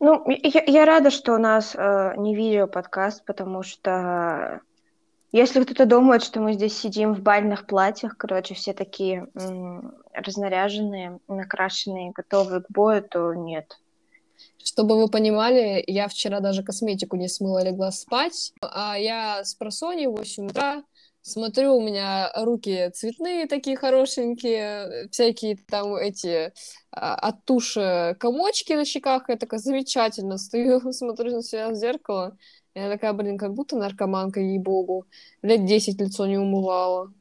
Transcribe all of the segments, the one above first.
Ну, я, я рада, что у нас э, не видео-подкаст, потому что если кто-то думает, что мы здесь сидим в бальных платьях, короче, все такие м- разнаряженные, накрашенные, готовые к бою, то нет. Чтобы вы понимали, я вчера даже косметику не смыла, легла спать, а я с просони в 8 утра смотрю, у меня руки цветные такие хорошенькие, всякие там эти а, от туши комочки на щеках, я такая замечательно стою, смотрю на себя в зеркало, я такая, блин, как будто наркоманка, ей-богу, лет 10 лицо не умывала.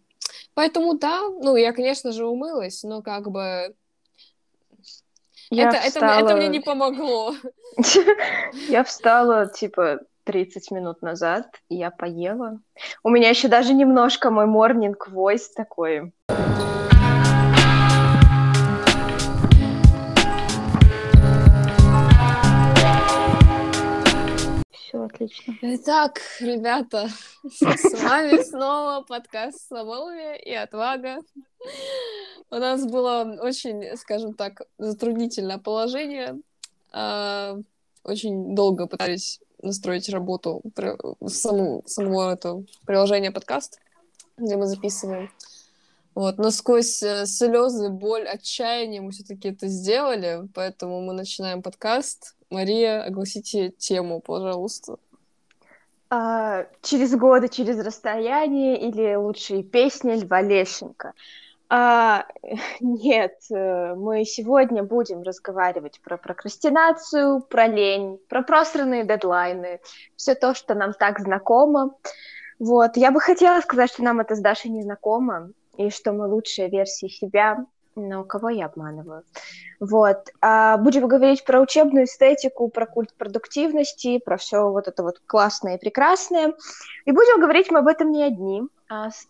Поэтому да, ну, я, конечно же, умылась, но как бы я это, встала... это, это мне не помогло. Я встала, типа, 30 минут назад, и я поела. У меня еще даже немножко мой morning voice такой. Все отлично. Итак, ребята, с вами снова подкаст «Слабоумие и отвага». У нас было очень, скажем так, затруднительное положение. А, очень долго пытались настроить работу, саму, самого это приложение подкаст, где мы записываем. Вот, но сквозь э, слезы, боль, отчаяние мы все-таки это сделали, поэтому мы начинаем подкаст. Мария, огласите тему, пожалуйста. А, через годы, через расстояние или лучшие песни Льва Лещенко. А, нет, э, мы сегодня будем разговаривать про прокрастинацию, про лень, про просранные дедлайны, все то, что нам так знакомо. Вот, я бы хотела сказать, что нам это с Дашей не знакомо, и что мы лучшая версия себя, но кого я обманываю? Вот. А будем говорить про учебную эстетику, про культ продуктивности, про все вот это вот классное и прекрасное. И будем говорить мы об этом не одни, а с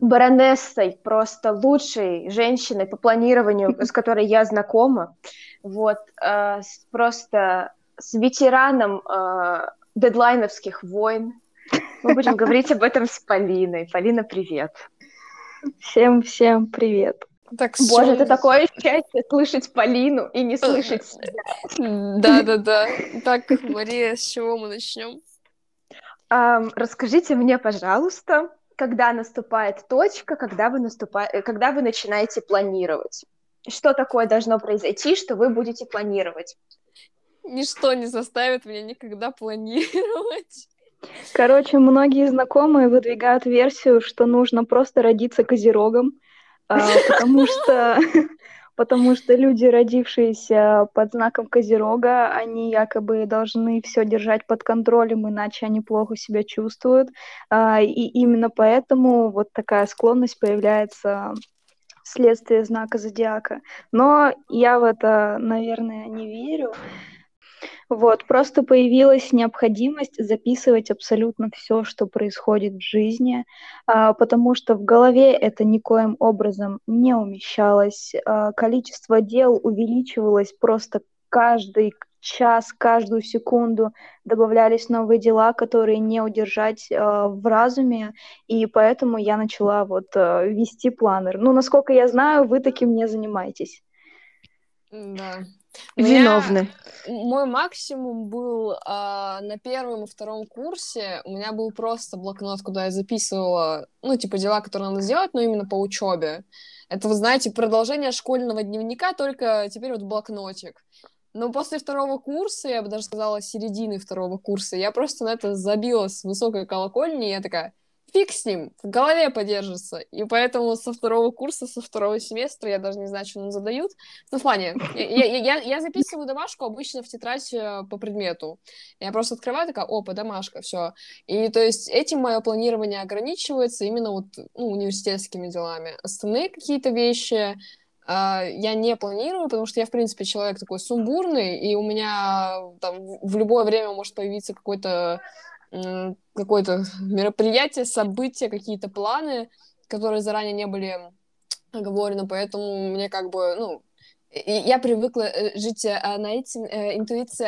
баронессой, просто лучшей женщиной по планированию, с которой я знакома, вот, э, просто с ветераном э, дедлайновских войн. Мы будем говорить об этом с Полиной. Полина, привет. Всем-всем привет. Так, Боже, это такое счастье слышать Полину и не слышать себя. Да-да-да. Так, Мария, с чего мы начнем? Um, расскажите мне, пожалуйста, когда наступает точка, когда вы, наступа... Э, когда вы начинаете планировать? Что такое должно произойти, что вы будете планировать? Ничто не заставит меня никогда планировать. Короче, многие знакомые выдвигают версию, что нужно просто родиться козерогом, а, потому что потому что люди, родившиеся под знаком Козерога, они якобы должны все держать под контролем, иначе они плохо себя чувствуют. А, и именно поэтому вот такая склонность появляется вследствие знака зодиака. Но я в это, наверное, не верю. Вот, просто появилась необходимость записывать абсолютно все, что происходит в жизни, а, потому что в голове это никоим образом не умещалось. А, количество дел увеличивалось просто каждый час, каждую секунду добавлялись новые дела, которые не удержать э, в разуме, и поэтому я начала вот э, вести планер. Ну, насколько я знаю, вы таким не занимаетесь. Да. Виновны. Мой максимум был э, на первом и втором курсе. У меня был просто блокнот, куда я записывала, ну, типа, дела, которые надо сделать, но именно по учебе. Это, вы знаете, продолжение школьного дневника, только теперь вот блокнотик. Но после второго курса, я бы даже сказала, середины второго курса, я просто на это забила с высокой колокольни, и я такая, фиг с ним, в голове подержится. И поэтому со второго курса, со второго семестра, я даже не знаю, что нам задают. Ну, в плане, я, я, я записываю домашку обычно в тетрадь э, по предмету. Я просто открываю, такая, опа, домашка, все. И то есть этим мое планирование ограничивается именно вот ну, университетскими делами. Остальные какие-то вещи, Uh, я не планирую, потому что я, в принципе, человек такой сумбурный, и у меня там в любое время может появиться какой-то какое-то мероприятие, события, какие-то планы, которые заранее не были оговорены, поэтому мне как бы, ну, я привыкла э, жить а, на этим, э,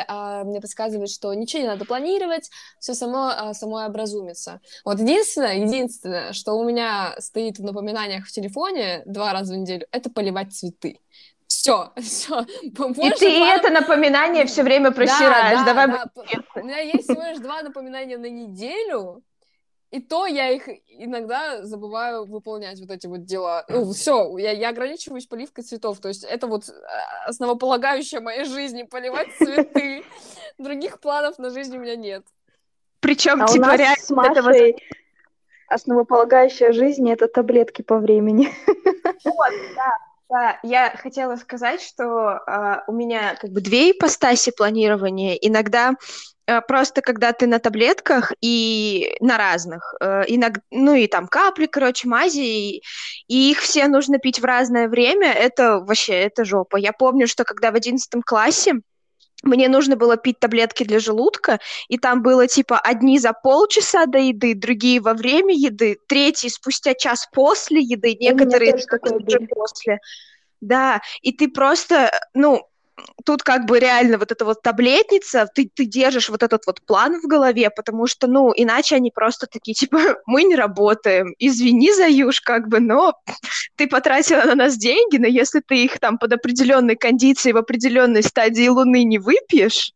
а, мне подсказывает, что ничего не надо планировать, все само, а, само образумится. Вот единственное, единственное, что у меня стоит в напоминаниях в телефоне два раза в неделю, это поливать цветы Все, все. И ты два... это напоминание все время просираешь. Да, Давай да, да. У меня есть всего лишь два напоминания на неделю, и то я их иногда забываю выполнять, вот эти вот дела. Ну, все, я, я ограничиваюсь поливкой цветов. То есть это вот а, основополагающая моей жизни, поливать цветы. Других планов на жизнь у меня нет. Причем, а типа, у нас реально... С Машей... Это основополагающая жизнь — это таблетки по времени. Вот, да. Да, я хотела сказать, что э, у меня как бы две ипостаси планирования. Иногда э, просто когда ты на таблетках и на разных, э, иногда, ну и там капли, короче, мази, и, и их все нужно пить в разное время, это вообще, это жопа. Я помню, что когда в одиннадцатом классе мне нужно было пить таблетки для желудка, и там было типа одни за полчаса до еды, другие во время еды, третьи спустя час после еды, некоторые уже после. Да, и ты просто, ну, тут как бы реально вот эта вот таблетница, ты, ты держишь вот этот вот план в голове, потому что, ну, иначе они просто такие, типа, мы не работаем, извини, Заюш, как бы, но ты потратила на нас деньги, но если ты их там под определенной кондицией в определенной стадии Луны не выпьешь,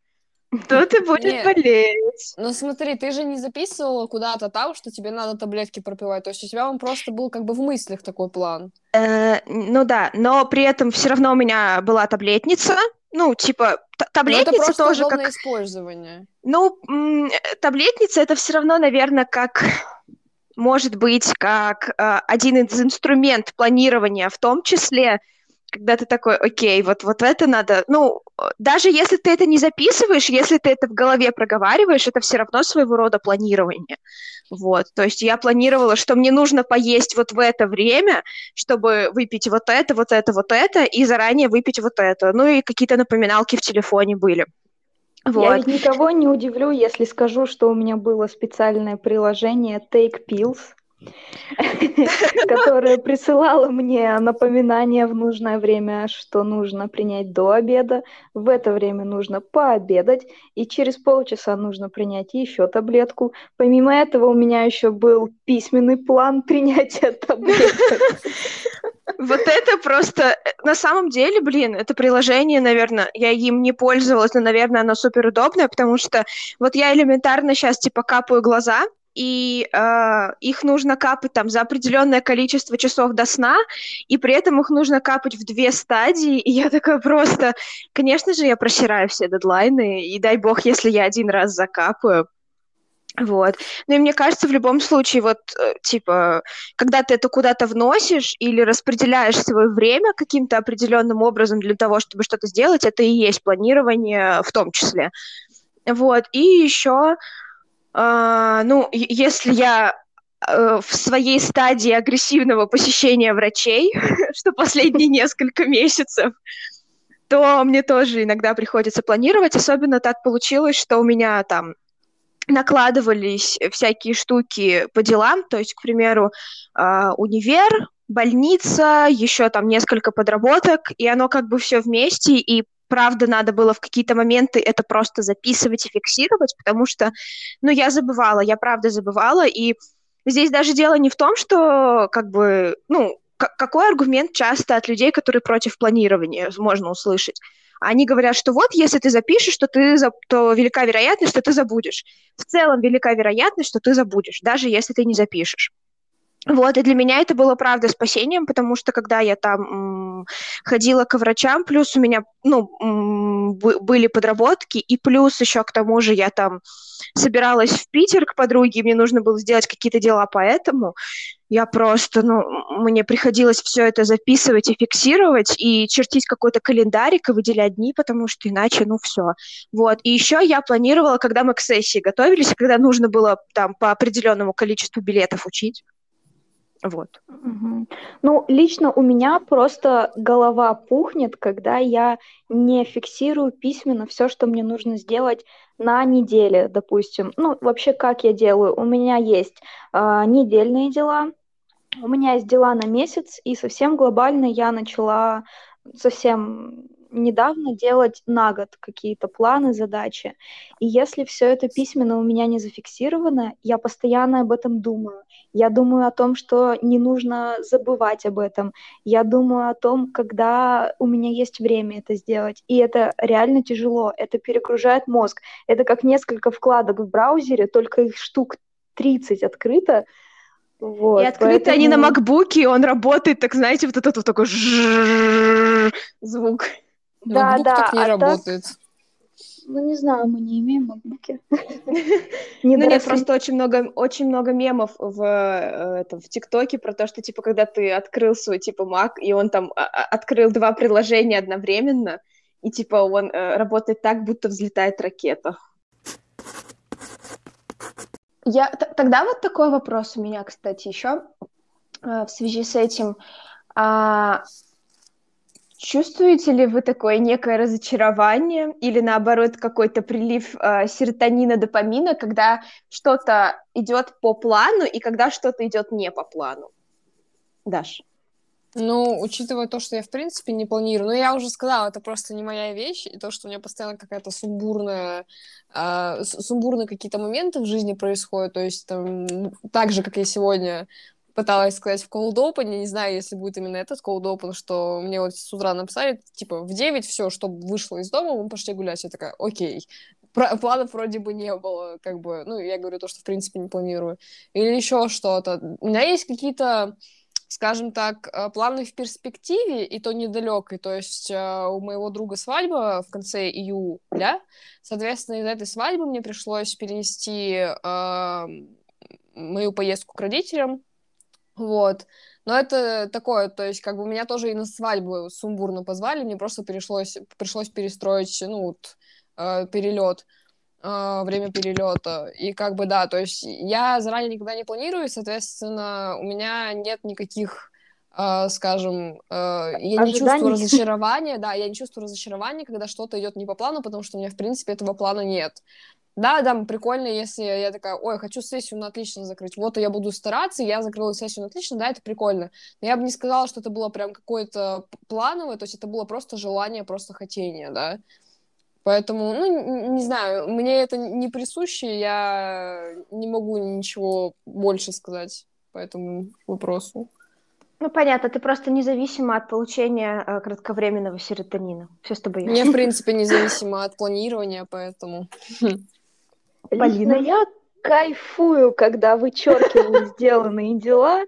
то ты будешь болеть. Ну смотри, ты же не записывала куда-то там, что тебе надо таблетки пропивать. То есть у тебя он просто был как бы в мыслях такой план. Э, ну да, но при этом все равно у меня была таблетница. Ну, типа, таблетница но это тоже как... использование. Ну, таблетница это все равно, наверное, как может быть как э, один из инструментов планирования, в том числе когда ты такой, окей, вот, вот это надо, ну, даже если ты это не записываешь, если ты это в голове проговариваешь, это все равно своего рода планирование. Вот, то есть я планировала, что мне нужно поесть вот в это время, чтобы выпить вот это, вот это, вот это, и заранее выпить вот это. Ну и какие-то напоминалки в телефоне были. Вот. Я ведь никого не удивлю, если скажу, что у меня было специальное приложение Take Pills, которая присылала мне напоминание в нужное время, что нужно принять до обеда, в это время нужно пообедать, и через полчаса нужно принять еще таблетку. Помимо этого у меня еще был письменный план принятия таблеток. Вот это просто... На самом деле, блин, это приложение, наверное, я им не пользовалась, но, наверное, оно супер удобное, потому что вот я элементарно сейчас, типа, капаю глаза, и э, их нужно капать там за определенное количество часов до сна, и при этом их нужно капать в две стадии, и я такая просто, конечно же, я просираю все дедлайны, и дай бог, если я один раз закапаю, вот. Ну и мне кажется, в любом случае, вот, э, типа, когда ты это куда-то вносишь или распределяешь свое время каким-то определенным образом для того, чтобы что-то сделать, это и есть планирование в том числе. Вот. И еще а, ну, если я э, в своей стадии агрессивного посещения врачей, что последние несколько месяцев, то мне тоже иногда приходится планировать. Особенно так получилось, что у меня там накладывались всякие штуки по делам, то есть, к примеру, а, универ, больница, еще там несколько подработок, и оно как бы все вместе, и правда надо было в какие-то моменты это просто записывать и фиксировать, потому что, ну, я забывала, я правда забывала, и здесь даже дело не в том, что, как бы, ну, какой аргумент часто от людей, которые против планирования, можно услышать? Они говорят, что вот, если ты запишешь, то, ты, то велика вероятность, что ты забудешь. В целом велика вероятность, что ты забудешь, даже если ты не запишешь. Вот, и для меня это было, правда, спасением, потому что когда я там м, ходила к врачам, плюс у меня, ну, м, были подработки, и плюс еще к тому же я там собиралась в Питер к подруге, мне нужно было сделать какие-то дела, поэтому я просто, ну, мне приходилось все это записывать и фиксировать, и чертить какой-то календарик и выделять дни, потому что иначе, ну, все. Вот, и еще я планировала, когда мы к сессии готовились, когда нужно было там по определенному количеству билетов учить, вот. Угу. Ну, лично у меня просто голова пухнет, когда я не фиксирую письменно все, что мне нужно сделать на неделе, допустим. Ну, вообще, как я делаю? У меня есть э, недельные дела, у меня есть дела на месяц, и совсем глобально я начала совсем недавно делать на год какие-то планы, задачи. И если все это письменно у меня не зафиксировано, я постоянно об этом думаю. Я думаю о том, что не нужно забывать об этом. Я думаю о том, когда у меня есть время это сделать. И это реально тяжело. Это перегружает мозг. Это как несколько вкладок в браузере, только их штук 30 открыто, вот, и открыты поэтому... они на макбуке, и он работает, так знаете, вот этот вот такой звук. Да, MacBook да. так не а работает. Так... Ну, не знаю, мы не имеем макбуки. Ну нет, просто очень много, очень много мемов в, э, в ТикТоке про то, что, типа, когда ты открыл свой, типа, Mac, и он там а, а, открыл два приложения одновременно, и, типа, он э, работает так, будто взлетает ракета. Я, тогда вот такой вопрос у меня, кстати, еще э, в связи с этим. А, чувствуете ли вы такое некое разочарование или наоборот какой-то прилив э, серотонина, допамина, когда что-то идет по плану и когда что-то идет не по плану? Даш. Ну, учитывая то, что я, в принципе, не планирую, ну, я уже сказала, это просто не моя вещь, и то, что у меня постоянно какая-то сумбурная, э, сумбурные какие-то моменты в жизни происходят, то есть там, так же, как я сегодня пыталась сказать в cold open, не знаю, если будет именно этот cold open, что мне вот с утра написали, типа, в 9 все, чтобы вышло из дома, мы пошли гулять. Я такая, окей. Про- планов вроде бы не было, как бы, ну, я говорю то, что, в принципе, не планирую. Или еще что-то. У меня есть какие-то скажем так, э, планы в перспективе, и то недалекой. То есть э, у моего друга свадьба в конце июля. Соответственно, из этой свадьбы мне пришлось перенести э, мою поездку к родителям. Вот. Но это такое, то есть как бы меня тоже и на свадьбу сумбурно позвали, мне просто пришлось, пришлось перестроить, ну, вот, э, перелет. А, время перелета. И как бы да, то есть я заранее никогда не планирую, соответственно, у меня нет никаких Uh, скажем, uh, я Ожиданий. не чувствую разочарования, да, я не чувствую разочарования, когда что-то идет не по плану, потому что у меня, в принципе, этого плана нет. Да, да, прикольно, если я такая, ой, хочу сессию на отлично закрыть, вот, я буду стараться, я закрыла сессию на отлично, да, это прикольно. Но я бы не сказала, что это было прям какое-то плановое, то есть это было просто желание, просто хотение, да. Поэтому, ну, не знаю, мне это не присуще, я не могу ничего больше сказать по этому вопросу. Ну, понятно, ты просто независима от получения э, кратковременного серотонина. Все с тобой Я, в принципе, независима от планирования, поэтому... Полина, я кайфую, когда вычеркиваю сделанные дела,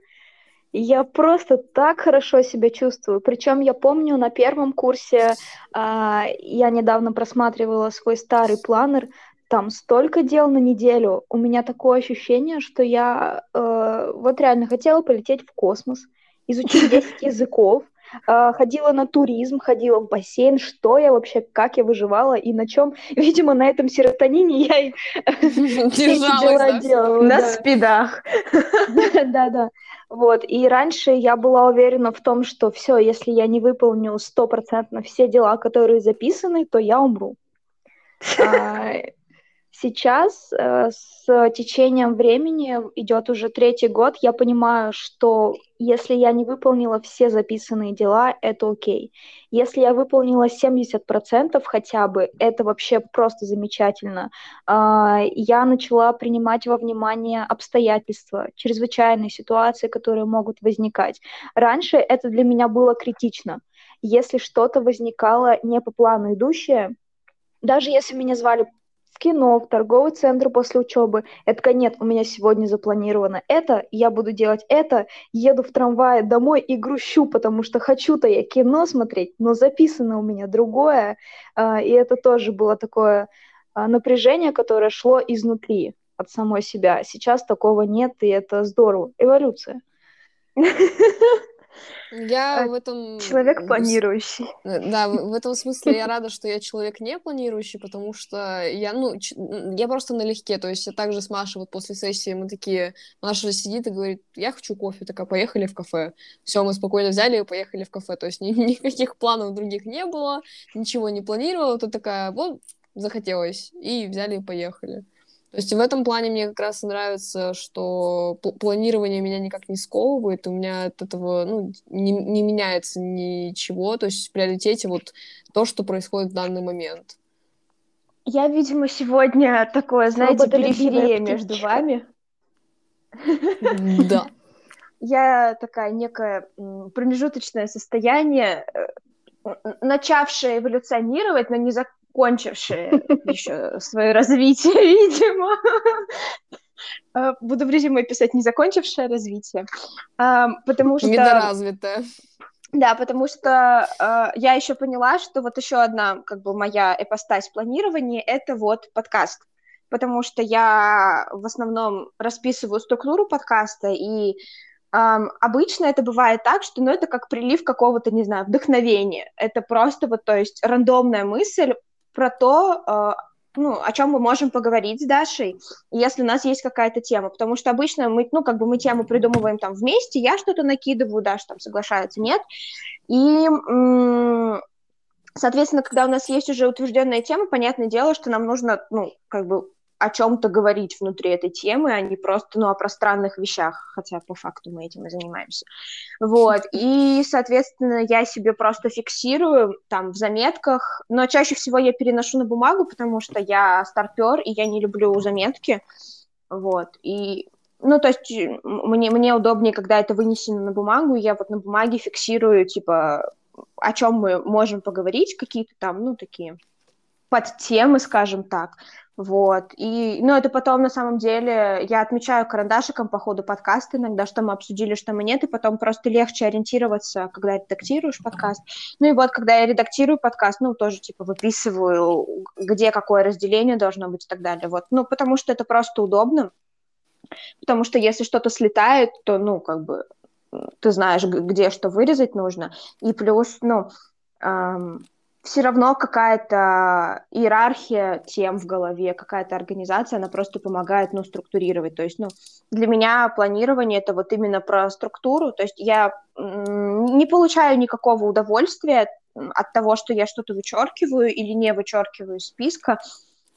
я просто так хорошо себя чувствую. Причем я помню на первом курсе, а, я недавно просматривала свой старый планер, там столько дел на неделю. У меня такое ощущение, что я э, вот реально хотела полететь в космос, изучить 10 языков, ходила на туризм, ходила в бассейн, что я вообще, как я выживала и на чем. Видимо, на этом серотонине я и дела делала. На спидах. Да-да. Вот, и раньше я была уверена в том, что все, если я не выполню стопроцентно все дела, которые записаны, то я умру. Сейчас э, с течением времени идет уже третий год, я понимаю, что если я не выполнила все записанные дела, это окей. Если я выполнила 70% хотя бы, это вообще просто замечательно. А, я начала принимать во внимание обстоятельства, чрезвычайные ситуации, которые могут возникать. Раньше это для меня было критично. Если что-то возникало не по плану идущее, даже если меня звали в кино, в торговый центр после учебы. Это нет, у меня сегодня запланировано это, я буду делать это, еду в трамвае домой и грущу, потому что хочу-то я кино смотреть, но записано у меня другое. А, и это тоже было такое а, напряжение, которое шло изнутри от самой себя. Сейчас такого нет, и это здорово. Эволюция. Я а в этом... Человек планирующий. Да, в, этом смысле я рада, что я человек не планирующий, потому что я, ну, я просто налегке, то есть я также с Машей вот после сессии мы такие, Маша сидит и говорит, я хочу кофе, такая, поехали в кафе. Все, мы спокойно взяли и поехали в кафе, то есть ни, никаких планов других не было, ничего не планировала, тут такая, вот, захотелось, и взяли и поехали. То есть в этом плане мне как раз нравится, что планирование меня никак не сковывает, у меня от этого ну, не, не меняется ничего, то есть в приоритете вот то, что происходит в данный момент. Я, видимо, сегодня такое, знаете, периферия между вами. Да. Я такая некое промежуточное состояние, э, начавшее эволюционировать, но не закончившее еще свое развитие, видимо. Э, буду в резюме писать «не закончившее развитие», потому что... Недоразвитое. Да, потому что э, я еще поняла, что вот еще одна, как бы, моя эпостась планирования — это вот подкаст. Потому что я в основном расписываю структуру подкаста, и Um, обычно это бывает так, что ну, это как прилив какого-то, не знаю, вдохновения. Это просто вот, то есть, рандомная мысль про то, uh, ну, о чем мы можем поговорить с Дашей, если у нас есть какая-то тема, потому что обычно мы, ну, как бы мы тему придумываем там вместе, я что-то накидываю, Даша там соглашается, нет, и, соответственно, когда у нас есть уже утвержденная тема, понятное дело, что нам нужно, ну, как бы о чем-то говорить внутри этой темы, а не просто, ну, о пространных вещах, хотя по факту мы этим и занимаемся. Вот, и, соответственно, я себе просто фиксирую там в заметках, но чаще всего я переношу на бумагу, потому что я старпер, и я не люблю заметки, вот, и ну, то есть мне, мне удобнее, когда это вынесено на бумагу, я вот на бумаге фиксирую, типа, о чем мы можем поговорить, какие-то там, ну, такие подтемы, скажем так. Вот. И, ну, это потом, на самом деле, я отмечаю карандашиком по ходу подкаста иногда, что мы обсудили, что мы нет, и потом просто легче ориентироваться, когда редактируешь подкаст. Ну и вот, когда я редактирую подкаст, ну, тоже, типа, выписываю, где какое разделение должно быть и так далее. Вот. Ну, потому что это просто удобно. Потому что если что-то слетает, то, ну, как бы, ты знаешь, где что вырезать нужно. И плюс, ну, эм, все равно какая-то иерархия тем в голове, какая-то организация, она просто помогает, ну, структурировать. То есть, ну, для меня планирование это вот именно про структуру. То есть я не получаю никакого удовольствия от того, что я что-то вычеркиваю или не вычеркиваю из списка.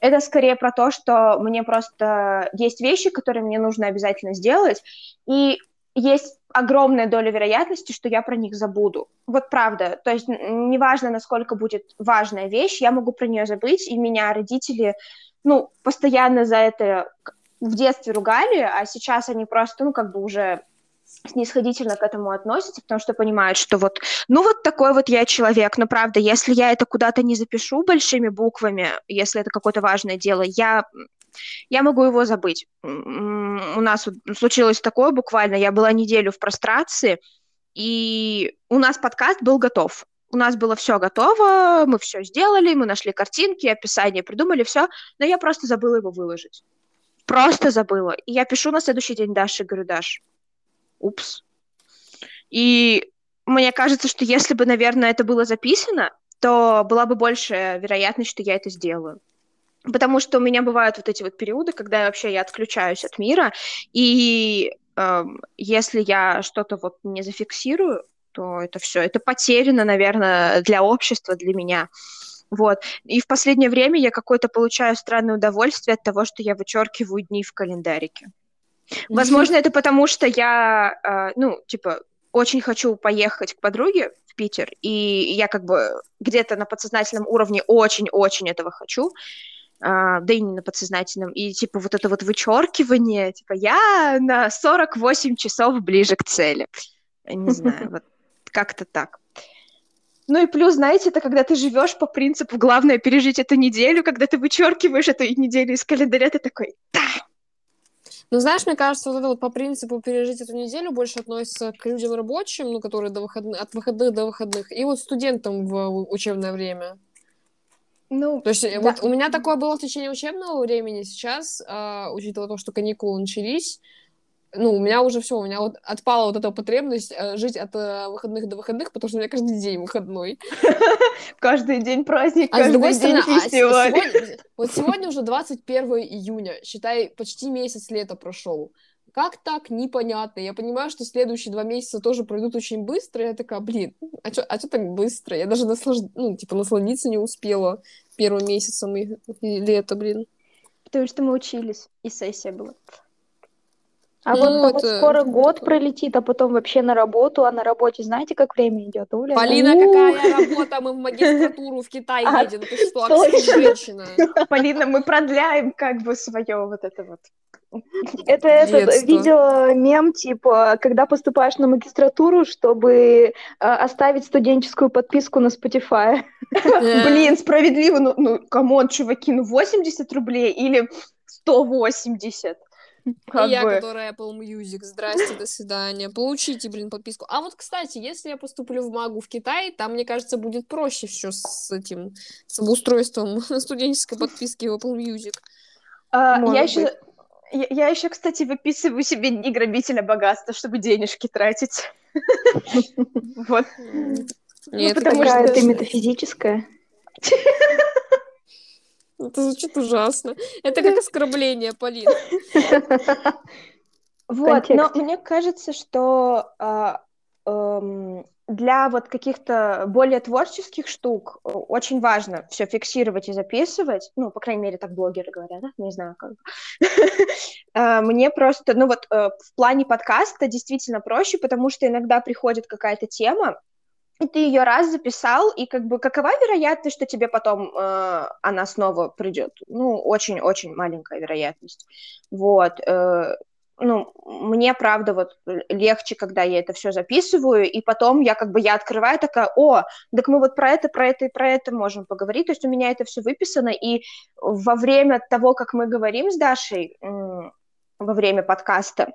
Это скорее про то, что мне просто есть вещи, которые мне нужно обязательно сделать, и есть огромная доля вероятности, что я про них забуду. Вот правда. То есть неважно, насколько будет важная вещь, я могу про нее забыть, и меня родители, ну, постоянно за это в детстве ругали, а сейчас они просто, ну, как бы уже снисходительно к этому относятся, потому что понимают, что вот, ну вот такой вот я человек, но правда, если я это куда-то не запишу большими буквами, если это какое-то важное дело, я я могу его забыть. У нас случилось такое буквально, я была неделю в прострации, и у нас подкаст был готов. У нас было все готово, мы все сделали, мы нашли картинки, описание придумали, все, но я просто забыла его выложить. Просто забыла. И я пишу на следующий день Даше, говорю, Даш, упс. И мне кажется, что если бы, наверное, это было записано, то была бы большая вероятность, что я это сделаю. Потому что у меня бывают вот эти вот периоды, когда вообще я отключаюсь от мира, и э, если я что-то вот не зафиксирую, то это все, это потеряно, наверное, для общества, для меня. Вот. И в последнее время я какое-то получаю странное удовольствие от того, что я вычеркиваю дни в календарике. Возможно, это потому, что я, э, ну, типа, очень хочу поехать к подруге в Питер, и я как бы где-то на подсознательном уровне очень-очень этого хочу да и не на подсознательном, и типа вот это вот вычеркивание, типа я на 48 часов ближе к цели. Не знаю, вот как-то так. Ну и плюс, знаете, это когда ты живешь по принципу главное пережить эту неделю, когда ты вычеркиваешь эту неделю из календаря, ты такой, да, ну, знаешь, мне кажется, вот это вот по принципу пережить эту неделю больше относится к людям рабочим, ну, которые до выходных, от выходных до выходных, и вот студентам в учебное время. Ну, то есть да. вот у меня такое было в течение учебного времени. Сейчас, э, учитывая то, что каникулы начались, ну, у меня уже все, у меня вот отпала вот эта потребность э, жить от э, выходных до выходных, потому что у меня каждый день выходной. Каждый день праздник, а каждый день а фестиваль. Вот сегодня уже 21 июня, считай, почти месяц лета прошел. Как так? Непонятно. Я понимаю, что следующие два месяца тоже пройдут очень быстро. Я такая, блин, а что а чё так быстро? Я даже наслаж... ну, типа, насладиться не успела первым месяцем и... лета, блин. потому что мы учились, и сессия была. А Ну, вот, это- скоро год пролетит, а потом вообще на работу, а на работе знаете, как время идет, Оля? Полина, У, какая работа? Мы в магистратуру в Китай А, едем. Ты что, женщина? Полина, мы продляем как бы свое вот это вот. Это этот Детство. видео мем, типа, когда поступаешь на магистратуру, чтобы э, оставить студенческую подписку на Spotify. Блин, справедливо, ну, ну, come on, чуваки, ну 80 рублей или 180. Как И я, бы. которая Apple Music. Здрасте, до свидания. Получите, блин, подписку. А вот, кстати, если я поступлю в магу в Китай, там, мне кажется, будет проще все с этим, с обустройством студенческой подписки в Apple Music. А, Может я еще, я, я еще, кстати, выписываю себе не грабителя богатства, чтобы денежки тратить. Вот. Нет, это, потому что- ты метафизическая. Это звучит ужасно. Это как оскорбление, Полин. Вот, но мне кажется, что а, эм, для вот каких-то более творческих штук э, очень важно все фиксировать и записывать. Ну, по крайней мере, так блогеры говорят, да? Не знаю, как. А, Мне просто, ну вот э, в плане подкаста действительно проще, потому что иногда приходит какая-то тема, и ты ее раз записал, и как бы какова вероятность, что тебе потом э, она снова придет? Ну, очень-очень маленькая вероятность. Вот. э, ну, мне, правда, вот легче, когда я это все записываю, и потом я как бы, я открываю такая, о, так мы вот про это, про это и про это можем поговорить, то есть у меня это все выписано, и во время того, как мы говорим с Дашей, во время подкаста,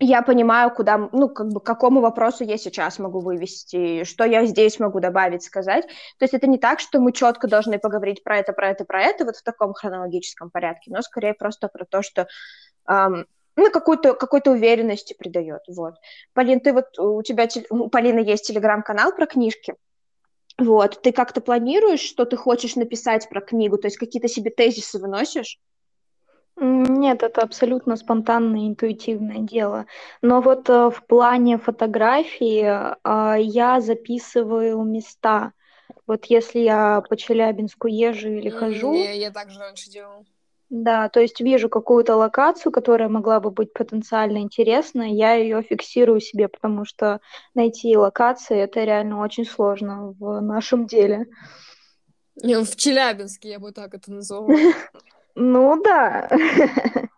я понимаю, куда, ну, как бы, к какому вопросу я сейчас могу вывести, что я здесь могу добавить, сказать. То есть это не так, что мы четко должны поговорить про это, про это, про это, вот в таком хронологическом порядке, но скорее просто про то, что ам, ну, какую-то, какой-то уверенности придает, вот. Полин, ты вот, у тебя, у Полины есть телеграм-канал про книжки, вот, ты как-то планируешь, что ты хочешь написать про книгу, то есть какие-то себе тезисы выносишь? Нет, это абсолютно спонтанное, интуитивное дело. Но вот э, в плане фотографии э, я записываю места. Вот если я по Челябинску езжу или хожу, Я, я так же раньше делала. да, то есть вижу какую-то локацию, которая могла бы быть потенциально интересной, я ее фиксирую себе, потому что найти локации это реально очень сложно в нашем деле. В Челябинске я бы так это назвала. Ну да.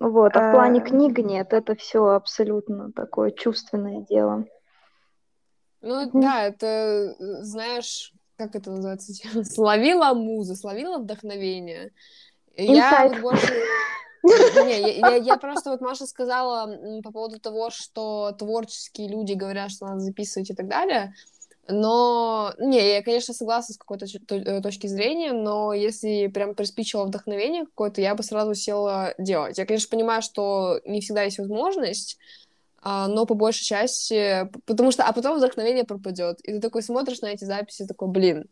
Вот, а в плане А. книг нет, это все абсолютно такое чувственное дело. Ну, да, это, э, знаешь, как это называется? Словила музу, словила вдохновение. Я вот больше... Не, я, я- я просто вот Маша сказала по поводу того, что творческие люди говорят, что надо записывать и так далее. Но, не, я, конечно, согласна с какой-то э, точки зрения, но если прям приспичило вдохновение какое-то, я бы сразу села делать. Я, конечно, понимаю, что не всегда есть возможность, а, но по большей части, потому что, а потом вдохновение пропадет, и ты такой смотришь на эти записи, такой, блин,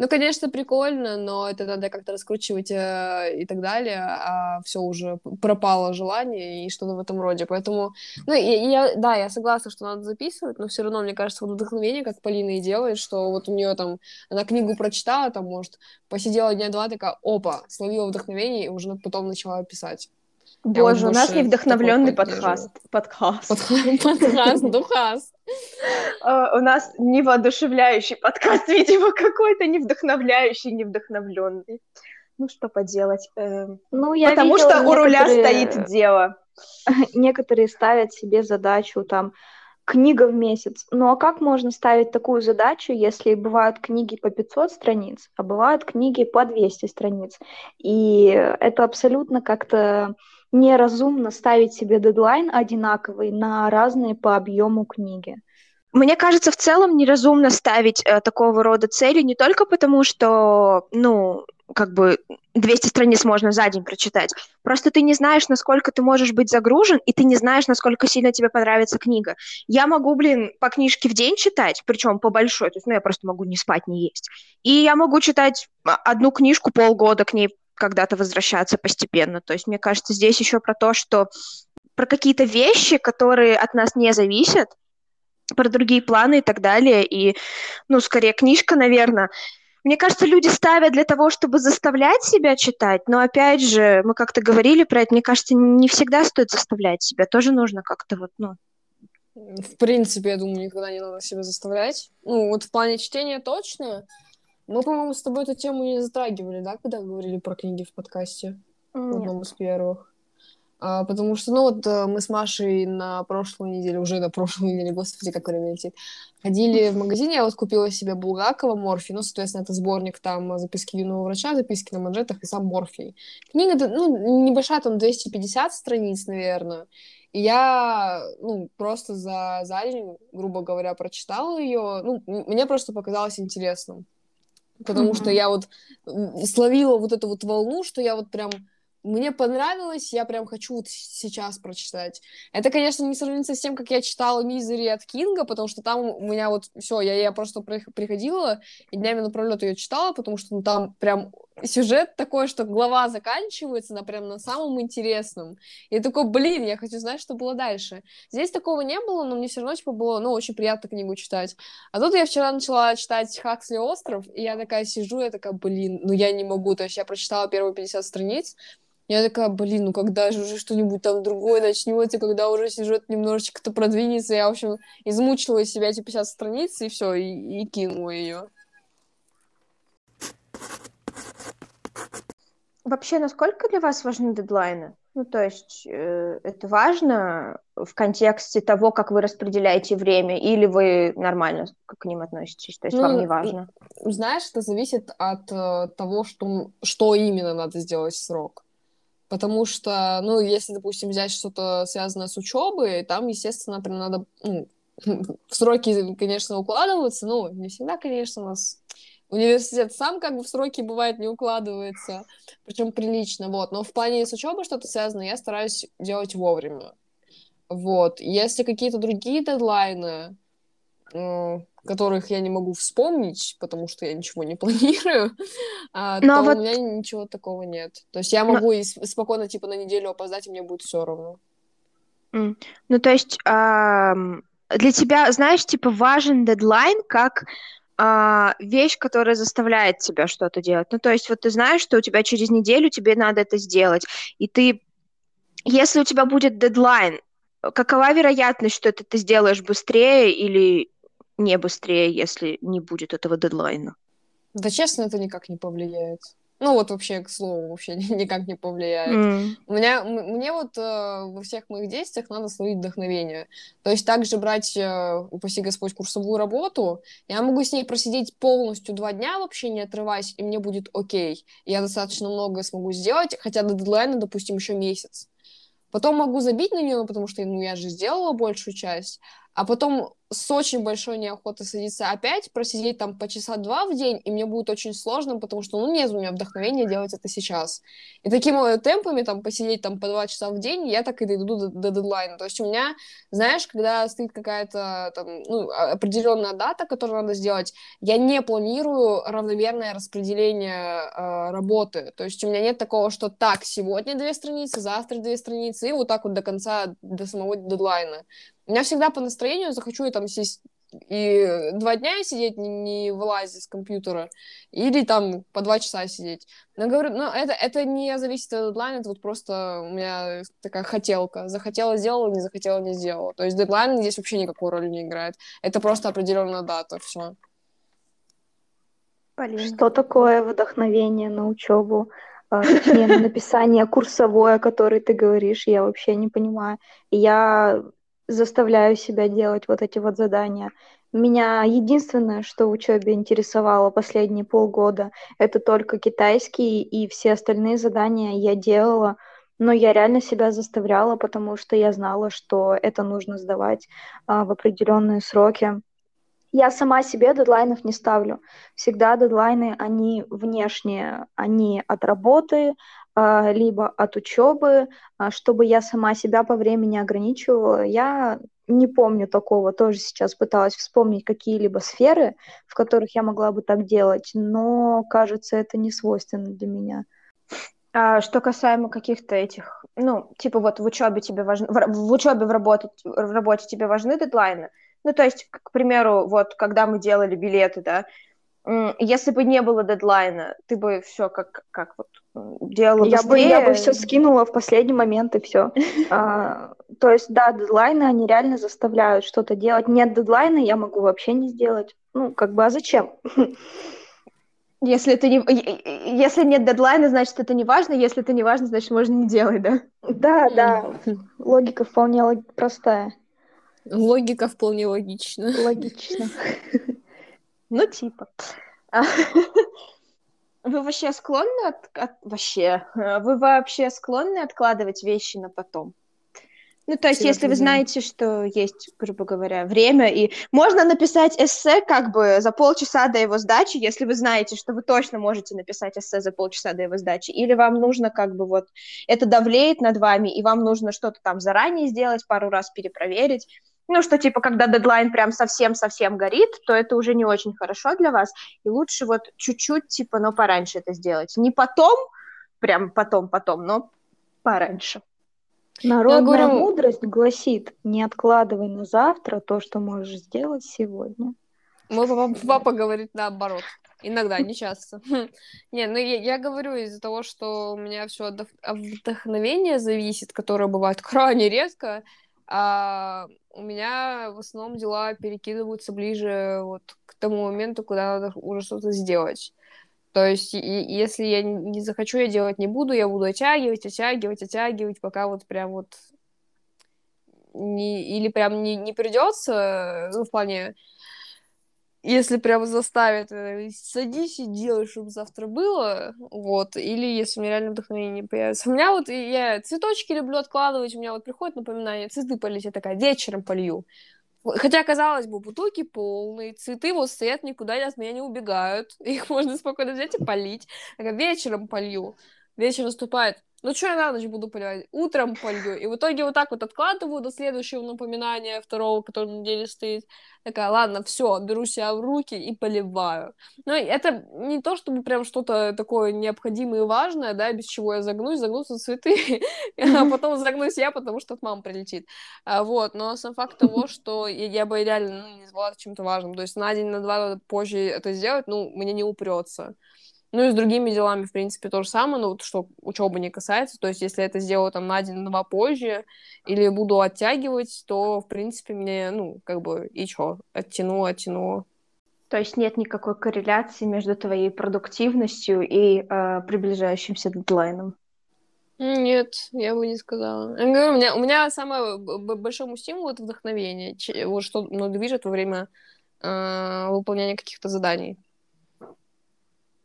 ну, конечно, прикольно, но это надо как-то раскручивать э, и так далее, а все уже пропало желание и что-то в этом роде, поэтому, ну, и я, да, я согласна, что надо записывать, но все равно, мне кажется, вот вдохновение, как Полина и делает, что вот у нее там, она книгу прочитала, там, может, посидела дня два, такая, опа, словила вдохновение, и уже потом начала писать. Боже, у нас больше не вдохновленный такой поддерживаю. подкаст. Подкаст. Подкаст, духас. А, У нас не воодушевляющий подкаст, видимо, какой-то не вдохновляющий, не вдохновленный. Ну, что поделать. эм, Ну, я Потому что у руля стоит дело. некоторые ставят себе задачу там книга в месяц. Ну а как можно ставить такую задачу, если бывают книги по 500 страниц, а бывают книги по 200 страниц? И это абсолютно как-то неразумно ставить себе дедлайн одинаковый на разные по объему книги. Мне кажется, в целом неразумно ставить э, такого рода цели не только потому, что, ну, как бы 200 страниц можно за день прочитать. Просто ты не знаешь, насколько ты можешь быть загружен, и ты не знаешь, насколько сильно тебе понравится книга. Я могу, блин, по книжке в день читать, причем по большой, то есть, ну, я просто могу не спать, не есть. И я могу читать а, одну книжку полгода, к ней когда-то возвращаться постепенно. То есть, мне кажется, здесь еще про то, что про какие-то вещи, которые от нас не зависят, про другие планы и так далее. И, ну, скорее, книжка, наверное, мне кажется, люди ставят для того, чтобы заставлять себя читать, но опять же, мы как-то говорили про это, мне кажется, не всегда стоит заставлять себя, тоже нужно как-то вот, ну... В принципе, я думаю, никогда не надо себя заставлять. Ну, вот в плане чтения точно. Мы, по-моему, с тобой эту тему не затрагивали, да, когда говорили про книги в подкасте? Нет. В одном из первых. А, потому что, ну, вот э, мы с Машей на прошлой неделе, уже на прошлой неделе, господи, как время летит, ходили в магазин, я вот купила себе Булгакова, Морфий, ну, соответственно, это сборник там записки юного врача, записки на манжетах и сам Морфий. Книга, ну, небольшая, там 250 страниц, наверное, и я, ну, просто за, за день, грубо говоря, прочитала ее, ну, мне просто показалось интересным. Потому mm-hmm. что я вот словила вот эту вот волну, что я вот прям мне понравилось, я прям хочу вот сейчас прочитать. Это, конечно, не сравнится с тем, как я читала «Мизери» от Кинга, потому что там у меня вот все, я, я просто приходила и днями напролет ее читала, потому что ну, там прям сюжет такой, что глава заканчивается на прям на самом интересном. И такой, блин, я хочу знать, что было дальше. Здесь такого не было, но мне все равно типа было, ну, очень приятно книгу читать. А тут я вчера начала читать «Хаксли остров», и я такая сижу, я такая, блин, ну я не могу. То есть я прочитала первые 50 страниц, я такая, блин, ну когда же уже что-нибудь там другое начнется, когда уже сюжет немножечко-то продвинется. Я, в общем, измучила из себя эти 50 страниц, и все, и, и кинула ее. Вообще, насколько для вас важны дедлайны? Ну, то есть э, это важно в контексте того, как вы распределяете время, или вы нормально к ним относитесь, то есть ну, вам не важно? Знаешь, это зависит от э, того, что, что именно надо сделать в срок. Потому что, ну, если, допустим, взять что-то связанное с учебой, там, естественно, прям надо ну, в сроки, конечно, укладываться, ну, не всегда, конечно, у нас университет сам как бы в сроки бывает не укладывается, причем прилично, вот. Но в плане с учебой что-то связано, я стараюсь делать вовремя. Вот. Если какие-то другие дедлайны, которых я не могу вспомнить, потому что я ничего не планирую, а, Но то вот... у меня ничего такого нет. То есть я могу Но... и спокойно типа на неделю опоздать, и мне будет все равно. Mm. Ну, то есть а, для тебя, знаешь, типа важен дедлайн как а, вещь, которая заставляет тебя что-то делать. Ну, то есть вот ты знаешь, что у тебя через неделю тебе надо это сделать, и ты, если у тебя будет дедлайн, какова вероятность, что это ты сделаешь быстрее или не быстрее, если не будет этого дедлайна? Да, честно, это никак не повлияет. Ну, вот вообще, к слову, вообще никак не повлияет. Mm. У меня, мне вот э, во всех моих действиях надо словить вдохновение. То есть также брать, э, упаси Господь, курсовую работу, я могу с ней просидеть полностью два дня вообще не отрываясь, и мне будет окей. Я достаточно много смогу сделать, хотя до дедлайна, допустим, еще месяц. Потом могу забить на нее, потому что ну, я же сделала большую часть а потом с очень большой неохотой садиться опять, просидеть там по часа два в день, и мне будет очень сложно, потому что, ну, нет у меня вдохновения делать это сейчас. И такими темпами там посидеть там по два часа в день, я так и дойду до, до дедлайна. То есть у меня, знаешь, когда стоит какая-то там, ну, определенная дата, которую надо сделать, я не планирую равномерное распределение э, работы. То есть у меня нет такого, что так, сегодня две страницы, завтра две страницы, и вот так вот до конца, до самого дедлайна. У меня всегда по настроению захочу я там сесть и два дня сидеть, не, не вылазить с компьютера, или там по два часа сидеть. Но говорю, ну, это, это не зависит от дедлайна, это вот просто у меня такая хотелка. Захотела, сделала, не захотела, не сделала. То есть дедлайн здесь вообще никакой роли не играет. Это просто определенная дата, все. Что такое вдохновение на учебу? А, точнее, на написание курсовое, о которой ты говоришь, я вообще не понимаю. Я заставляю себя делать вот эти вот задания. Меня единственное, что в учебе интересовало последние полгода, это только китайский, и все остальные задания я делала, но я реально себя заставляла, потому что я знала, что это нужно сдавать а, в определенные сроки. Я сама себе дедлайнов не ставлю. Всегда дедлайны, они внешние, они от работы, либо от учебы, а, чтобы я сама себя по времени ограничивала. Я не помню такого, тоже сейчас пыталась вспомнить какие-либо сферы, в которых я могла бы так делать, но, кажется, это не свойственно для меня. А что касаемо каких-то этих, ну, типа вот в учебе тебе важны, в, в учебе в работе, в работе тебе важны дедлайны, ну, то есть, к примеру, вот когда мы делали билеты, да, если бы не было дедлайна, ты бы все как, как вот делала я быстрее? Бы, я бы все скинула в последний момент и все. а, то есть, да, дедлайны, они реально заставляют что-то делать. Нет дедлайна, я могу вообще не сделать. Ну, как бы, а зачем? Если это не, если нет дедлайна, значит это не важно. Если это не важно, значит можно не делать, да? Да, да. Логика вполне лог... простая. Логика вполне логична. Логично. Ну, типа. Вы вообще склонны от, от... вообще вы вообще склонны откладывать вещи на потом? Ну, то есть, если вы знаете, что есть, грубо говоря, время, и можно написать эссе как бы за полчаса до его сдачи, если вы знаете, что вы точно можете написать эссе за полчаса до его сдачи, или вам нужно как бы вот это давлеет над вами, и вам нужно что-то там заранее сделать, пару раз перепроверить, ну, что типа, когда дедлайн прям совсем-совсем горит, то это уже не очень хорошо для вас, и лучше вот чуть-чуть, типа, но пораньше это сделать. Не потом, прям потом-потом, но пораньше. Народная говорю... мудрость гласит, не откладывай на завтра то, что можешь сделать сегодня. Мой папа, папа говорит наоборот. Иногда, не часто. Не, ну я, я говорю из-за того, что у меня все от вдохновения зависит, которое бывает крайне редко, а у меня в основном дела перекидываются ближе вот к тому моменту, когда надо уже что-то сделать. То есть, и, если я не захочу, я делать не буду, я буду оттягивать, оттягивать, оттягивать, пока вот прям вот не, или прям не, не придется, ну, в плане, если прям заставят, э, садись и делай, чтобы завтра было, вот, или если у меня реально вдохновение не появится. У меня вот, я цветочки люблю откладывать, у меня вот приходит напоминание, цветы полить, я такая, вечером полью. Хотя, казалось бы, бутылки полные, цветы вот стоят, никуда от меня не убегают. Их можно спокойно взять и полить. Я вечером полью. Вечер наступает. Ну, что я на ночь буду поливать? Утром полью. И в итоге вот так вот откладываю до следующего напоминания второго, который на неделе стоит. Такая, ладно, все, беру себя в руки и поливаю. Но это не то, чтобы прям что-то такое необходимое и важное, да, без чего я загнусь, загнутся цветы, а потом загнусь я, потому что от мамы прилетит. А, вот, но сам факт того, что я бы реально ну, не назвала чем-то важным. То есть на день, на два позже это сделать, ну, мне не упрется. Ну и с другими делами, в принципе, то же самое, но вот что учебы не касается, то есть если это сделаю там на день, два позже, или буду оттягивать, то, в принципе, мне, ну, как бы, и что, оттяну, оттяну. То есть нет никакой корреляции между твоей продуктивностью и э, приближающимся дедлайном? Нет, я бы не сказала. Я говорю, у меня, у меня самое большой стимул — это вдохновение, вот что ну, движет во время э, выполнения каких-то заданий.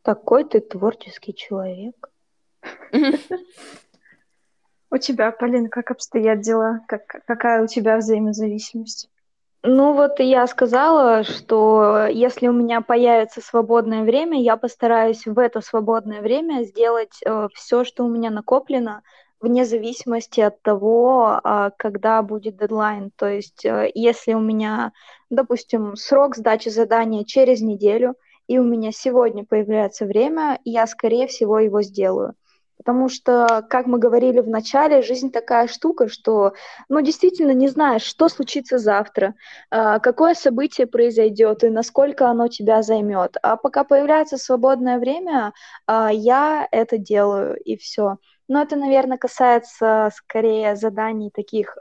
Такой ты творческий человек. У тебя, Полин, как обстоят дела? Как, какая у тебя взаимозависимость? Ну вот я сказала, что если у меня появится свободное время, я постараюсь в это свободное время сделать э, все, что у меня накоплено, вне зависимости от того, э, когда будет дедлайн. То есть э, если у меня, допустим, срок сдачи задания через неделю, и у меня сегодня появляется время, я, скорее всего, его сделаю. Потому что, как мы говорили в начале, жизнь такая штука, что, ну, действительно не знаешь, что случится завтра, а, какое событие произойдет и насколько оно тебя займет. А пока появляется свободное время, а, я это делаю, и все. Но это, наверное, касается скорее заданий таких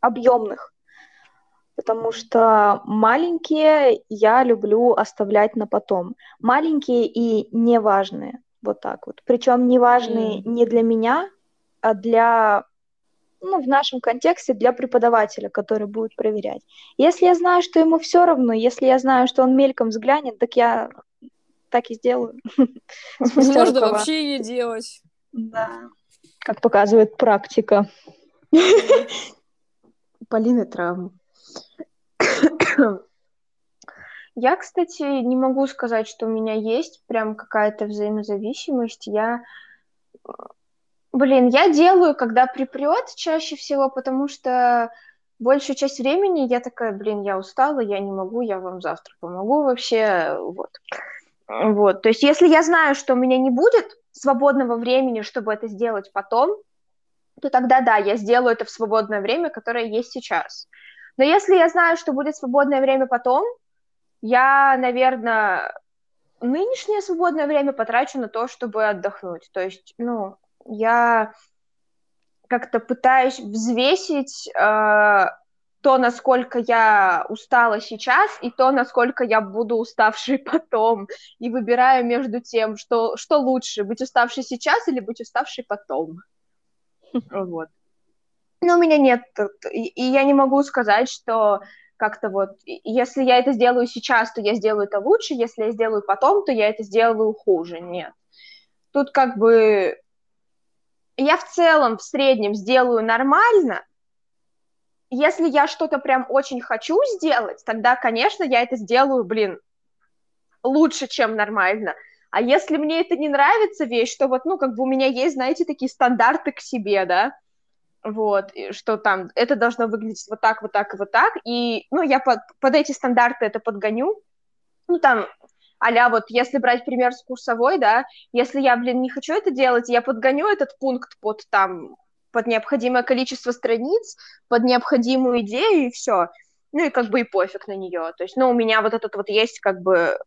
объемных, потому что маленькие я люблю оставлять на потом. Маленькие и неважные, вот так вот. Причем неважные mm. не для меня, а для, ну, в нашем контексте, для преподавателя, который будет проверять. Если я знаю, что ему все равно, если я знаю, что он мельком взглянет, так я так и сделаю. Можно вообще не делать. Да. Как показывает практика. Полины травмы. Я, кстати, не могу сказать, что у меня есть прям какая-то взаимозависимость. Я, блин, я делаю, когда припрет чаще всего, потому что большую часть времени я такая, блин, я устала, я не могу, я вам завтра помогу вообще, вот. Вот, то есть если я знаю, что у меня не будет свободного времени, чтобы это сделать потом, то тогда да, я сделаю это в свободное время, которое есть сейчас. Но если я знаю, что будет свободное время потом, я, наверное, нынешнее свободное время потрачу на то, чтобы отдохнуть. То есть, ну, я как-то пытаюсь взвесить э, то, насколько я устала сейчас, и то, насколько я буду уставшей потом. И выбираю между тем, что, что лучше, быть уставшей сейчас или быть уставшей потом. Вот. Но у меня нет, и я не могу сказать, что как-то вот, если я это сделаю сейчас, то я сделаю это лучше, если я сделаю потом, то я это сделаю хуже. Нет. Тут как бы я в целом, в среднем сделаю нормально. Если я что-то прям очень хочу сделать, тогда, конечно, я это сделаю, блин, лучше, чем нормально. А если мне это не нравится вещь, то вот, ну, как бы у меня есть, знаете, такие стандарты к себе, да, вот, что там это должно выглядеть вот так, вот так и вот так, и, ну, я под, под эти стандарты это подгоню, ну, там, а вот если брать пример с курсовой, да, если я, блин, не хочу это делать, я подгоню этот пункт под там, под необходимое количество страниц, под необходимую идею, и все. Ну и как бы и пофиг на нее. То есть, ну, у меня вот этот вот есть как бы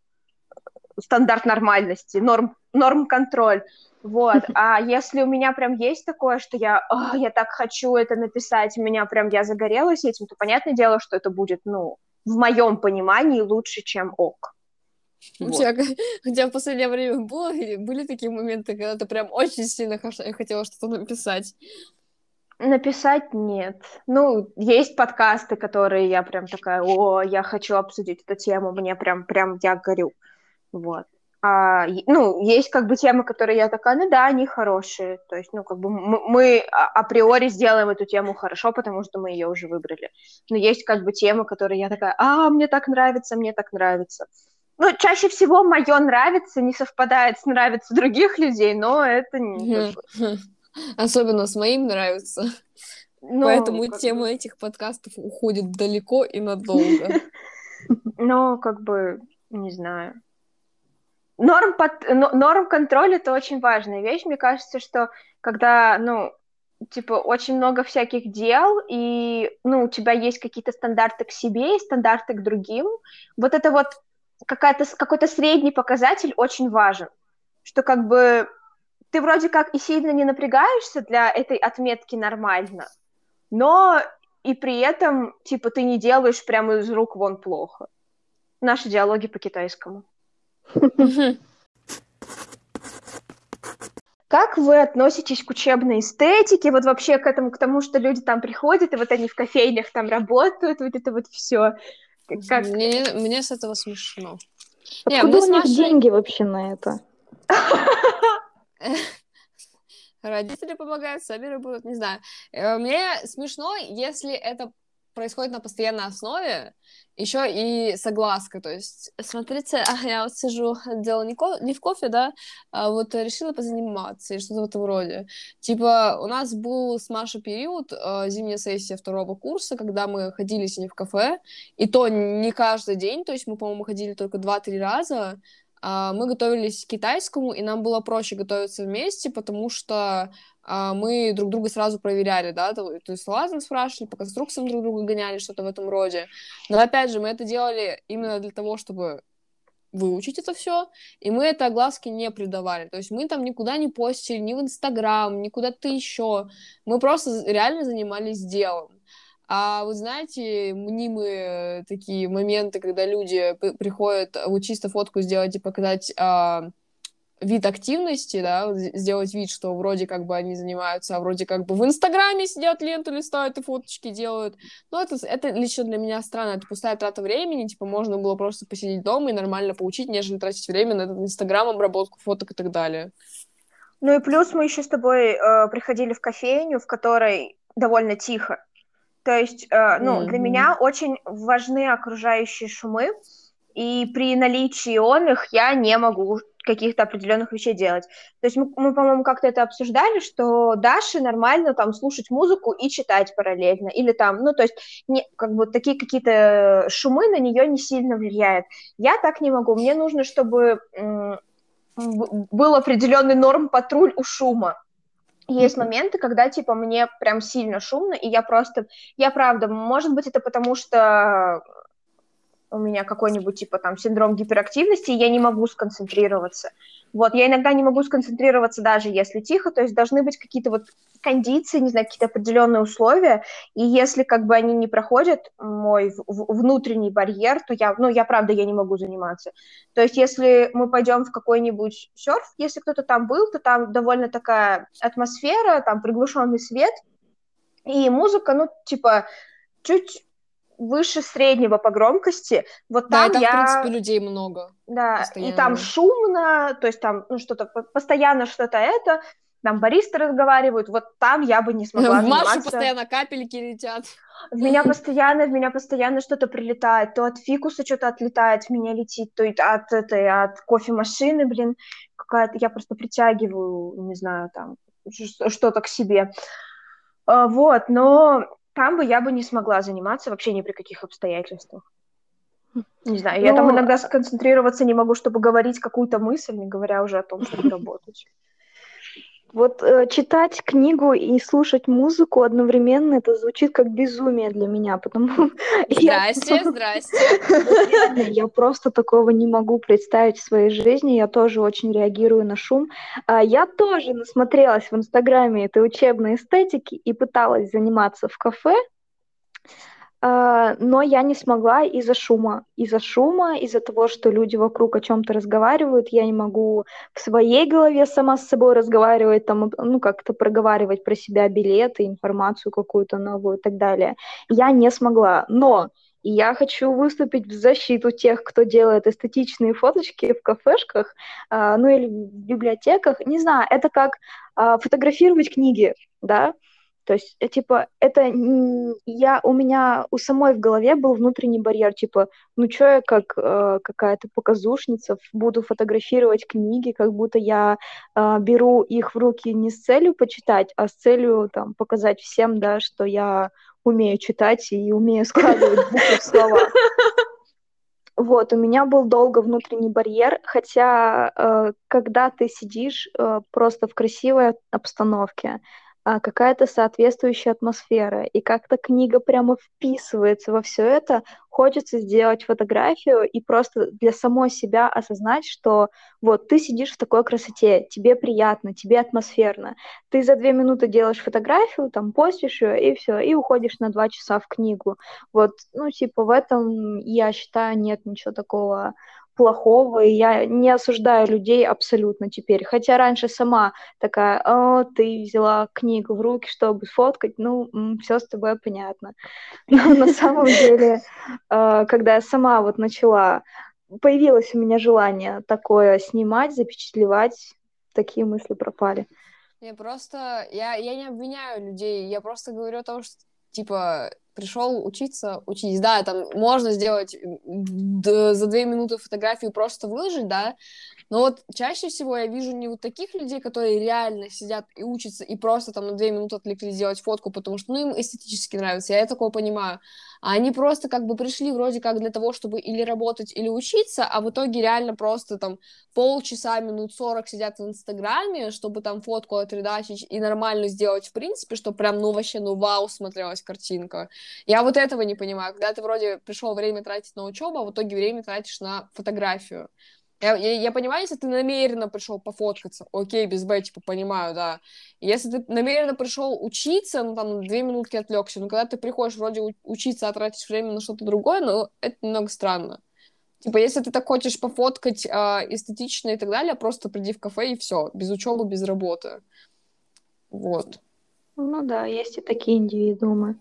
стандарт нормальности, норм, норм контроль. Вот, а если у меня прям есть такое, что я, о, я так хочу это написать, у меня прям я загорелась этим, то понятное дело, что это будет, ну, в моем понимании лучше, чем ок. Вот. У, тебя, у тебя в последнее время было, были такие моменты, когда ты прям очень сильно хотела что-то написать? Написать нет. Ну, есть подкасты, которые я прям такая, о, я хочу обсудить эту тему, мне прям, прям я горю. Вот. А, ну, есть как бы темы, которые я такая, ну да, они хорошие. То есть, ну, как бы мы, мы априори сделаем эту тему хорошо, потому что мы ее уже выбрали. Но есть как бы темы, которые я такая, а, мне так нравится, мне так нравится. Ну, чаще всего мое нравится не совпадает с нравится других людей, но это не... Особенно с моим нравится. Но, Поэтому тема бы... этих подкастов уходит далеко и надолго. Но, как бы, не знаю. Норм, под... норм контроль — это очень важная вещь. Мне кажется, что когда, ну, типа, очень много всяких дел, и, ну, у тебя есть какие-то стандарты к себе и стандарты к другим, вот это вот какая-то, какой-то средний показатель очень важен, что как бы ты вроде как и сильно не напрягаешься для этой отметки нормально, но и при этом, типа, ты не делаешь прямо из рук вон плохо. Наши диалоги по китайскому. Как вы относитесь к учебной эстетике, вот вообще к этому, к тому, что люди там приходят, и вот они в кофейнях там работают, вот это вот все. Как... Мне, мне с этого смешно. Откуда Не, у них Машей... деньги вообще на это? Родители помогают, сами работают, не знаю. Э, мне смешно, если это происходит на постоянной основе, еще и согласка, то есть, смотрите, я вот сижу, делала не, ко- не в кофе, да, а вот решила позаниматься, и что-то в этом роде. Типа, у нас был с Машей период, э, зимняя сессия второго курса, когда мы ходили с ней в кафе, и то не каждый день, то есть мы, по-моему, ходили только два-три раза, мы готовились к китайскому, и нам было проще готовиться вместе, потому что а, мы друг друга сразу проверяли, да, то, то есть лазом спрашивали, по конструкциям друг друга гоняли, что-то в этом роде. Но опять же, мы это делали именно для того, чтобы выучить это все, и мы это огласки не придавали. То есть мы там никуда не постили, ни в Инстаграм, ни куда-то еще. Мы просто реально занимались делом. А вы знаете, мнимые такие моменты, когда люди приходят вот чисто фотку сделать и показать а, вид активности, да, сделать вид, что вроде как бы они занимаются, а вроде как бы в Инстаграме сидят, ленту листают и фоточки делают. Но это, это лично для меня странно, это пустая трата времени, типа можно было просто посидеть дома и нормально поучить, нежели тратить время на этот Инстаграм, обработку фоток и так далее. Ну и плюс мы еще с тобой э, приходили в кофейню, в которой довольно тихо. То есть, э, ну, mm-hmm. для меня очень важны окружающие шумы, и при наличии он их я не могу каких-то определенных вещей делать. То есть мы, мы по-моему, как-то это обсуждали, что Даше нормально там слушать музыку и читать параллельно, или там, ну, то есть не, как бы такие какие-то шумы на нее не сильно влияют. Я так не могу. Мне нужно, чтобы м- был определенный норм патруль у шума. Есть моменты, когда, типа, мне прям сильно шумно, и я просто... Я правда, может быть, это потому что у меня какой-нибудь, типа, там, синдром гиперактивности, и я не могу сконцентрироваться. Вот, я иногда не могу сконцентрироваться даже если тихо, то есть должны быть какие-то вот кондиции, не знаю, какие-то определенные условия, и если как бы они не проходят мой внутренний барьер, то я, ну, я правда, я не могу заниматься. То есть если мы пойдем в какой-нибудь серф, если кто-то там был, то там довольно такая атмосфера, там приглушенный свет, и музыка, ну, типа, чуть выше среднего по громкости. Вот да, там, там я... в принципе, людей много. Да, постоянно. и там шумно, то есть там, ну, что-то, постоянно что-то это, там баристы разговаривают, вот там я бы не смогла В заниматься. постоянно капельки летят. В меня постоянно, в меня постоянно что-то прилетает, то от фикуса что-то отлетает, в меня летит, то от этой, от кофемашины, блин, какая-то, я просто притягиваю, не знаю, там, что-то к себе. А, вот, но там бы я бы не смогла заниматься вообще ни при каких обстоятельствах. Не знаю, я там Ну, иногда сконцентрироваться не могу, чтобы говорить какую-то мысль, не говоря уже о том, чтобы работать. Вот э, читать книгу и слушать музыку одновременно это звучит как безумие для меня, потому я, Здрасте, здрасте. реально, я просто такого не могу представить в своей жизни. Я тоже очень реагирую на шум. А, Я тоже насмотрелась в Инстаграме этой учебной эстетики и пыталась заниматься в кафе, но я не смогла из-за шума. Из-за шума, из-за того, что люди вокруг о чем-то разговаривают, я не могу в своей голове сама с собой разговаривать, там, ну, как-то проговаривать про себя билеты, информацию какую-то новую и так далее. Я не смогла. Но я хочу выступить в защиту тех, кто делает эстетичные фоточки в кафешках, а, ну или в библиотеках. Не знаю, это как а, фотографировать книги, да, то есть, э, типа, это я у меня у самой в голове был внутренний барьер, типа, ну чё я как э, какая-то показушница буду фотографировать книги, как будто я э, беру их в руки не с целью почитать, а с целью там показать всем, да, что я умею читать и умею складывать буквы в слова. Вот, у меня был долго внутренний барьер, хотя э, когда ты сидишь э, просто в красивой обстановке, а, какая-то соответствующая атмосфера, и как-то книга прямо вписывается во все это, хочется сделать фотографию и просто для самой себя осознать, что вот ты сидишь в такой красоте, тебе приятно, тебе атмосферно, ты за две минуты делаешь фотографию, там постишь ее и все, и уходишь на два часа в книгу. Вот, ну типа в этом я считаю нет ничего такого плохого, и я не осуждаю людей абсолютно теперь. Хотя раньше сама такая, о, ты взяла книгу в руки, чтобы сфоткать, ну, все с тобой понятно. Но на самом деле, э, когда я сама вот начала, появилось у меня желание такое снимать, запечатлевать, такие мысли пропали. Я просто, я, я не обвиняю людей, я просто говорю о том, что, типа, пришел учиться, учись. Да, там можно сделать за две минуты фотографию просто выложить, да, но вот чаще всего я вижу не вот таких людей, которые реально сидят и учатся, и просто там на две минуты отвлеклись сделать фотку, потому что, ну, им эстетически нравится, я такого понимаю. А они просто как бы пришли вроде как для того, чтобы или работать, или учиться, а в итоге реально просто там полчаса, минут сорок сидят в Инстаграме, чтобы там фотку отредачить и нормально сделать, в принципе, что прям, ну, вообще, ну, вау, смотрелась картинка. Я вот этого не понимаю, когда ты вроде пришел время тратить на учебу, а в итоге время тратишь на фотографию. Я, я, я понимаю, если ты намеренно пришел пофоткаться, окей, без Б, типа, понимаю, да. Если ты намеренно пришел учиться, ну, там, две минутки отвлекся, но когда ты приходишь вроде учиться, а тратишь время на что-то другое, ну, это немного странно. Типа, если ты так хочешь пофоткать э, эстетично и так далее, просто приди в кафе и все, без учебы, без работы. Вот. Ну да, есть и такие индивидуумы.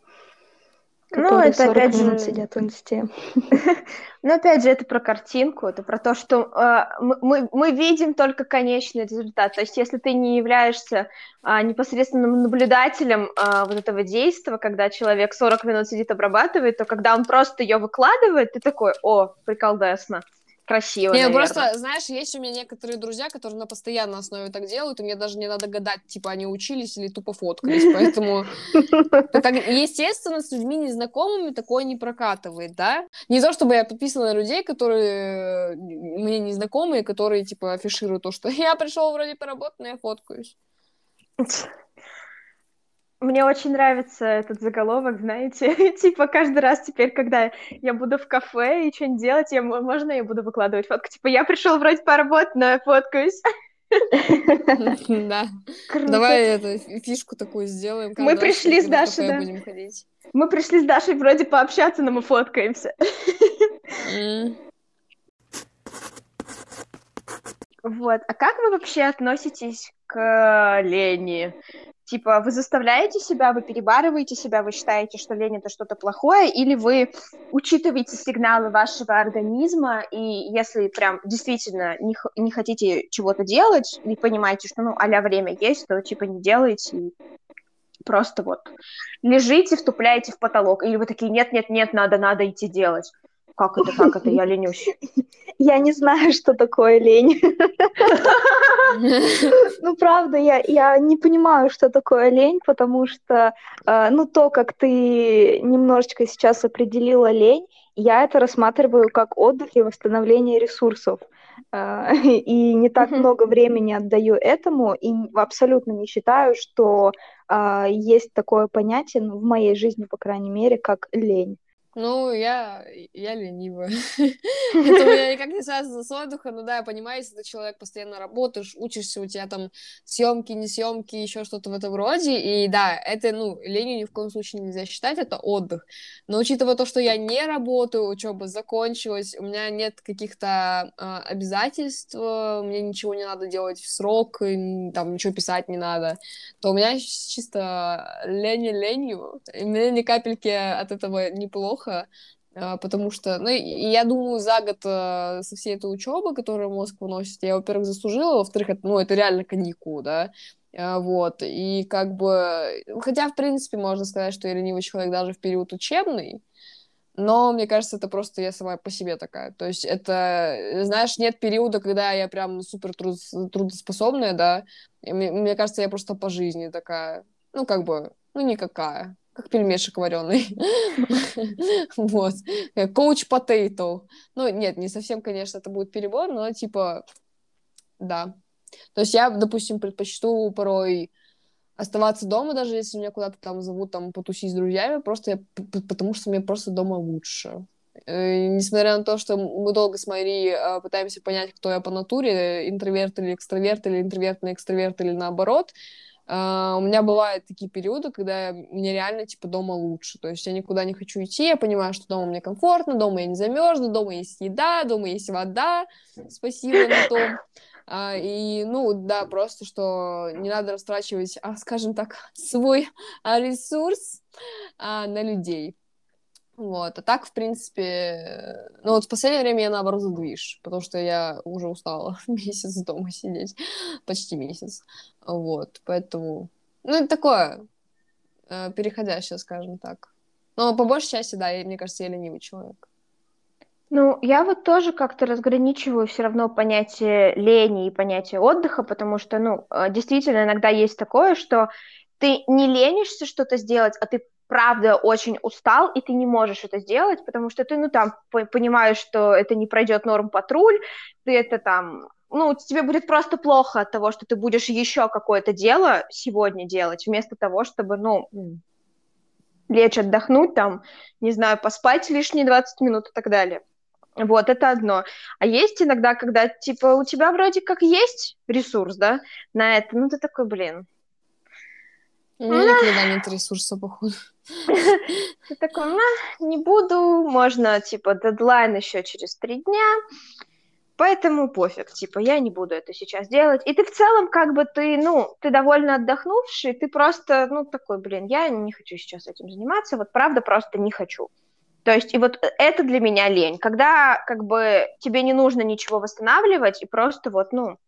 Ну, это 40 опять же... сидят в инсте. Ну, опять же, это про картинку, это про то, что э, мы, мы видим только конечный результат. То есть, если ты не являешься э, непосредственным наблюдателем э, вот этого действия, когда человек 40 минут сидит, обрабатывает, то когда он просто ее выкладывает, ты такой, о, приколдесно красиво, Не, ну наверное. просто, знаешь, есть у меня некоторые друзья, которые на постоянной основе так делают, и мне даже не надо гадать, типа, они учились или тупо фоткались, поэтому, естественно, с людьми незнакомыми такое не прокатывает, да? Не то, чтобы я подписана на людей, которые мне незнакомые, которые, типа, афишируют то, что я пришел вроде поработать, но я фоткаюсь. Мне очень нравится этот заголовок, знаете, типа каждый раз теперь, когда я буду в кафе и что-нибудь делать, я, можно я буду выкладывать фотку? Типа я пришел вроде поработать, но я фоткаюсь. Да. Давай эту фишку такую сделаем. Мы пришли с Дашей, да. Мы пришли с Дашей вроде пообщаться, но мы фоткаемся. Вот. А как вы вообще относитесь к лени? Типа, вы заставляете себя, вы перебарываете себя, вы считаете, что лень это что-то плохое, или вы учитываете сигналы вашего организма, и если прям действительно не, не хотите чего-то делать, и понимаете, что, ну, а время есть, то, типа, не делайте, и просто вот лежите, втупляете в потолок, или вы такие, нет-нет-нет, надо, надо идти делать. Как это, как это, я ленюсь? Я не знаю, что такое лень. Ну, правда, я, я не понимаю, что такое лень, потому что, э, ну, то, как ты немножечко сейчас определила лень, я это рассматриваю как отдых и восстановление ресурсов. Э, и не так много времени отдаю этому, и абсолютно не считаю, что э, есть такое понятие, ну, в моей жизни, по крайней мере, как лень. Ну, я, я ленивая. Это у меня никак не связано с отдыхом. Ну да, я понимаю, если ты человек постоянно работаешь, учишься, у тебя там съемки, не съемки, еще что-то в этом роде. И да, это, ну, ленью ни в коем случае нельзя считать, это отдых. Но учитывая то, что я не работаю, учеба закончилась, у меня нет каких-то э, обязательств, мне ничего не надо делать в срок, и, там ничего писать не надо, то у меня чисто лень ленью. И мне ни капельки от этого неплохо плохо, а, потому что, ну, я думаю, за год э, со всей этой учебы, которую мозг выносит, я, во-первых, заслужила, во-вторых, это, ну, это реально каникул, да, а, вот, и как бы, хотя, в принципе, можно сказать, что я ленивый человек даже в период учебный, но мне кажется, это просто я сама по себе такая. То есть это, знаешь, нет периода, когда я прям супер трудоспособная, да. Мне, мне кажется, я просто по жизни такая, ну, как бы, ну, никакая как пельмешек вареный. Вот. Коуч потейто. Ну, нет, не совсем, конечно, это будет перебор, но типа, да. То есть я, допустим, предпочту порой оставаться дома, даже если меня куда-то там зовут там потусить с друзьями, просто я, потому что мне просто дома лучше. И, несмотря на то, что мы долго с Майри э, пытаемся понять, кто я по натуре, интроверт или экстраверт, или интровертный экстраверт, или наоборот, Uh, у меня бывают такие периоды, когда мне реально, типа, дома лучше. То есть я никуда не хочу идти, я понимаю, что дома мне комфортно, дома я не замерзну, дома есть еда, дома есть вода, спасибо на том. Uh, и, ну, да, просто, что не надо растрачивать, а, скажем так, свой а, ресурс а, на людей. Вот, а так, в принципе, ну вот в последнее время я, наоборот, задвиж, потому что я уже устала месяц дома сидеть, почти месяц, вот, поэтому, ну, это такое, э, переходящее, скажем так. Но по большей части, да, я, мне кажется, я ленивый человек. Ну, я вот тоже как-то разграничиваю все равно понятие лени и понятие отдыха, потому что, ну, э, действительно, иногда есть такое, что ты не ленишься что-то сделать, а ты правда очень устал, и ты не можешь это сделать, потому что ты, ну, там, понимаешь, что это не пройдет норм патруль, ты это там, ну, тебе будет просто плохо от того, что ты будешь еще какое-то дело сегодня делать, вместо того, чтобы, ну, лечь отдохнуть, там, не знаю, поспать лишние 20 минут и так далее. Вот, это одно. А есть иногда, когда, типа, у тебя вроде как есть ресурс, да, на это, ну, ты такой, блин, у меня никогда нет ресурса, походу. Ты такой, не буду, можно, типа, дедлайн еще через три дня, поэтому пофиг, типа, я не буду это сейчас делать. И ты в целом, как бы, ты, ну, ты довольно отдохнувший, ты просто, ну, такой, блин, я не хочу сейчас этим заниматься, вот правда просто не хочу. То есть, и вот это для меня лень, когда, как бы, тебе не нужно ничего восстанавливать, и просто вот, ну,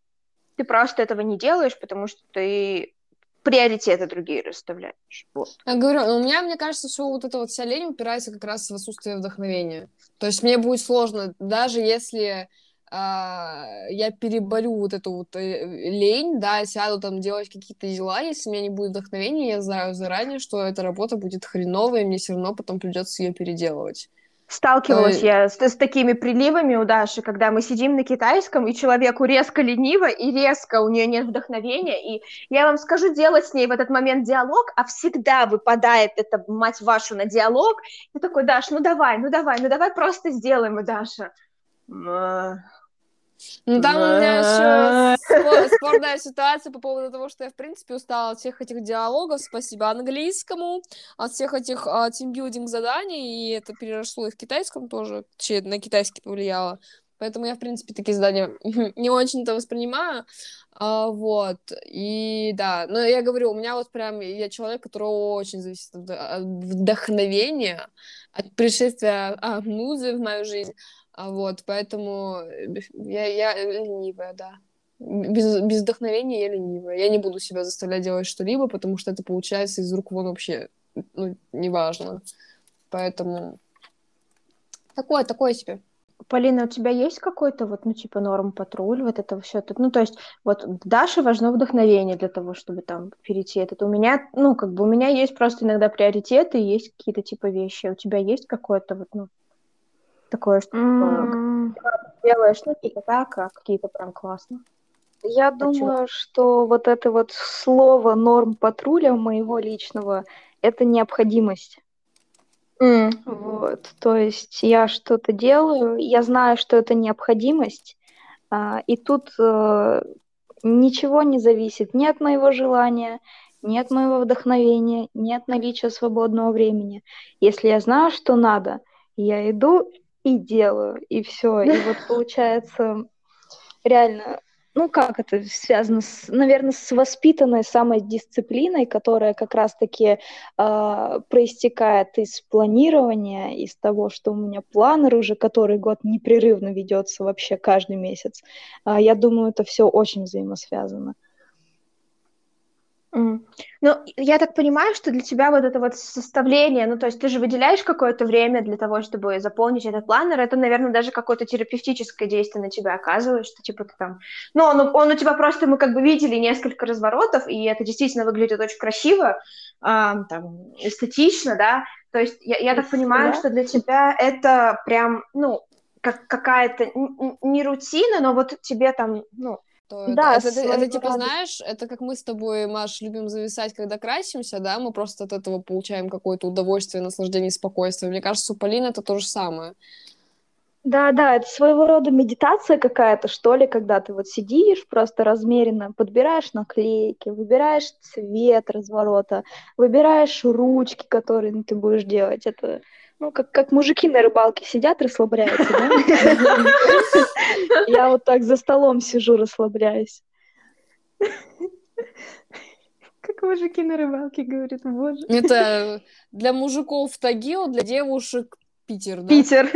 ты просто этого не делаешь, потому что ты приоритеты другие расставляешь. Вот. Я говорю, у меня, мне кажется, что вот эта вот вся лень упирается как раз в отсутствие вдохновения. То есть мне будет сложно, даже если а, я переборю вот эту вот э, лень, да, сяду там делать какие-то дела, если у меня не будет вдохновения, я знаю заранее, что эта работа будет хреновая, и мне все равно потом придется ее переделывать. Сталкивалась я с, с такими приливами у Даши, когда мы сидим на китайском, и человеку резко лениво, и резко у нее нет вдохновения, и я вам скажу делать с ней в этот момент диалог, а всегда выпадает это, мать вашу, на диалог, и такой, Даш, ну давай, ну давай, ну давай просто сделаем, и Даша. Ну, там у меня еще спорная ситуация по поводу того, что я, в принципе, устала от всех этих диалогов, спасибо английскому, от всех этих а, тимбилдинг заданий, и это переросло и в китайском тоже, на китайский повлияло. Поэтому я, в принципе, такие задания не очень-то воспринимаю. А, вот. И да, но я говорю, у меня вот прям, я человек, который очень зависит от вдохновения, от пришествия а, музы в мою жизнь. А вот, поэтому э, я, я ленивая, да. Без, без вдохновения я ленивая. Я не буду себя заставлять делать что-либо, потому что это получается из рук вон вообще, ну, неважно. Поэтому такое, такое себе. Полина, у тебя есть какой-то вот, ну, типа, норм патруль, вот это все? Ну, то есть, вот Даше важно вдохновение для того, чтобы там перейти этот. У меня, ну, как бы, у меня есть просто иногда приоритеты, есть какие-то, типа, вещи. У тебя есть какое-то вот, ну, такое, что mm. делаешь, ну, типа так, а какие-то прям классно. Я а думаю, что вот это вот слово норм патруля моего личного это необходимость. Mm. Вот, то есть я что-то делаю, я знаю, что это необходимость, а, и тут а, ничего не зависит ни от моего желания, ни от моего вдохновения, ни от наличия свободного времени. Если я знаю, что надо, я иду и делаю, и все. И вот получается реально, ну как это связано, с, наверное, с воспитанной самодисциплиной, которая как раз-таки э, проистекает из планирования, из того, что у меня планер уже который год непрерывно ведется вообще каждый месяц. Э, я думаю, это все очень взаимосвязано. Mm. Ну, я так понимаю, что для тебя вот это вот составление, ну, то есть ты же выделяешь какое-то время для того, чтобы заполнить этот планер, это, наверное, даже какое-то терапевтическое действие на тебя оказывает, что типа ты там... Ну, он, он у тебя просто, мы как бы видели несколько разворотов, и это действительно выглядит очень красиво, э, там, эстетично, да, то есть я, я так понимаю, да? что для тебя это прям, ну, как какая-то не рутина, но вот тебе там, ну, что да, это, это, это, типа, знаешь, это как мы с тобой, Маш, любим зависать, когда красимся, да, мы просто от этого получаем какое-то удовольствие, наслаждение, спокойствие. Мне кажется, у Полины это то же самое. Да, да, это своего рода медитация какая-то, что ли, когда ты вот сидишь просто размеренно, подбираешь наклейки, выбираешь цвет разворота, выбираешь ручки, которые ты будешь делать. Это ну, как, как мужики на рыбалке сидят, расслабляются, да? Я вот так за столом сижу, расслабляюсь. Как мужики на рыбалке говорят, боже. Это для мужиков Тагил, для девушек Питер, да? Питер.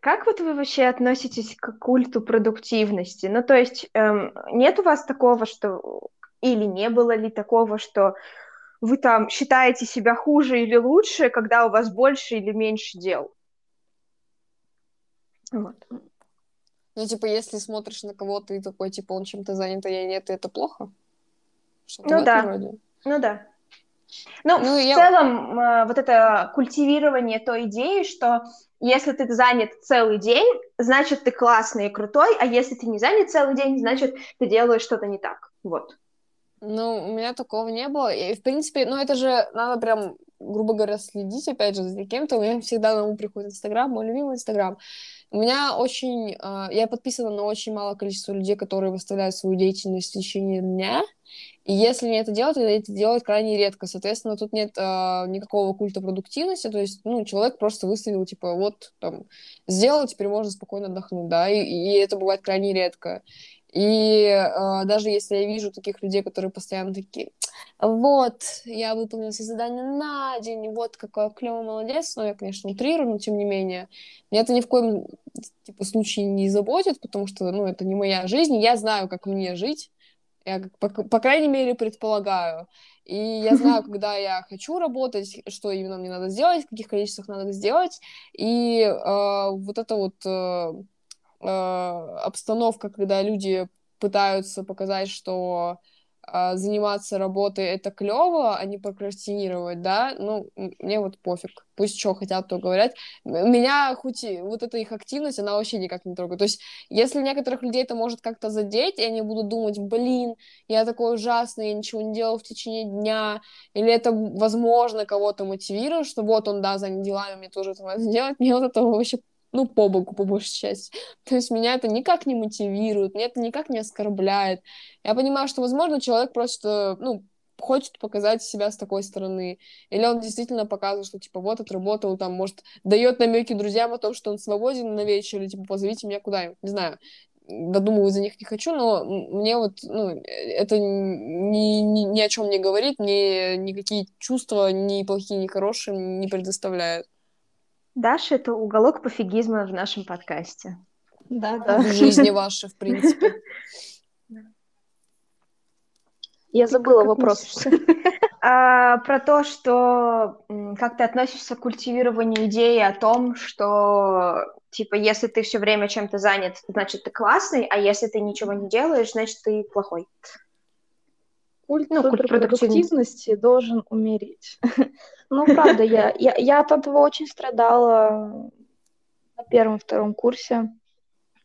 как вот вы вообще относитесь к культу продуктивности? Ну, то есть, эм, нет у вас такого, что... Или не было ли такого, что вы там считаете себя хуже или лучше, когда у вас больше или меньше дел. Вот. Ну, типа, если смотришь на кого-то и такой, типа, он чем-то занят, а я нет, это плохо? Что-то ну да. Роде. Ну да. Ну, ну в я... целом, э, вот это культивирование той идеи, что если ты занят целый день, значит, ты классный и крутой, а если ты не занят целый день, значит, ты делаешь что-то не так. Вот. Ну, у меня такого не было. И, в принципе, ну, это же надо прям, грубо говоря, следить, опять же, за кем-то. У меня всегда на ум приходит Инстаграм, мой любимый Инстаграм. У меня очень... Э, я подписана на очень малое количество людей, которые выставляют свою деятельность в течение дня. И если мне это делать, то это делать крайне редко. Соответственно, тут нет э, никакого культа продуктивности. То есть, ну, человек просто выставил, типа, вот, там, сделал, теперь можно спокойно отдохнуть, да, и, и это бывает крайне редко. И э, даже если я вижу таких людей, которые постоянно такие, вот, я выполнил все задания на день, вот какой клевый молодец, ну, я, конечно, утрирую, но тем не менее, меня это ни в коем типа, случае не заботит, потому что, ну, это не моя жизнь, я знаю, как мне жить, я, по, по крайней мере, предполагаю. И я знаю, когда я хочу работать, что именно мне надо сделать, в каких количествах надо сделать. И э, вот это вот э, э, обстановка, когда люди пытаются показать, что а, заниматься работой это клево, а не прокрастинировать, да, ну, мне вот пофиг. Пусть что хотят, то говорят. Меня хоть и вот эта их активность, она вообще никак не трогает. То есть, если некоторых людей это может как-то задеть, и они будут думать, блин, я такой ужасный, я ничего не делал в течение дня, или это, возможно, кого-то мотивирует, что вот он, да, занят делами, мне тоже это надо сделать, мне вот этого вообще ну, по боку, по большей части. То есть меня это никак не мотивирует, меня это никак не оскорбляет. Я понимаю, что, возможно, человек просто, ну, хочет показать себя с такой стороны. Или он действительно показывает, что, типа, вот, отработал, там, может, дает намеки друзьям о том, что он свободен на вечер, или, типа, позовите меня куда-нибудь, не знаю. Додумывать за них не хочу, но мне вот, ну, это ни, ни, ни о чем не говорит, мне никакие чувства, ни плохие, ни хорошие не предоставляет. Даша — это уголок пофигизма в нашем подкасте. Да, да. В жизни вашей, в принципе. Я забыла вопрос. А, про то, что как ты относишься к культивированию идеи о том, что типа если ты все время чем-то занят, значит ты классный, а если ты ничего не делаешь, значит ты плохой. Культ, ну, культ продуктивности должен умереть. Ну, правда, я, я, я от этого очень страдала на первом-втором курсе.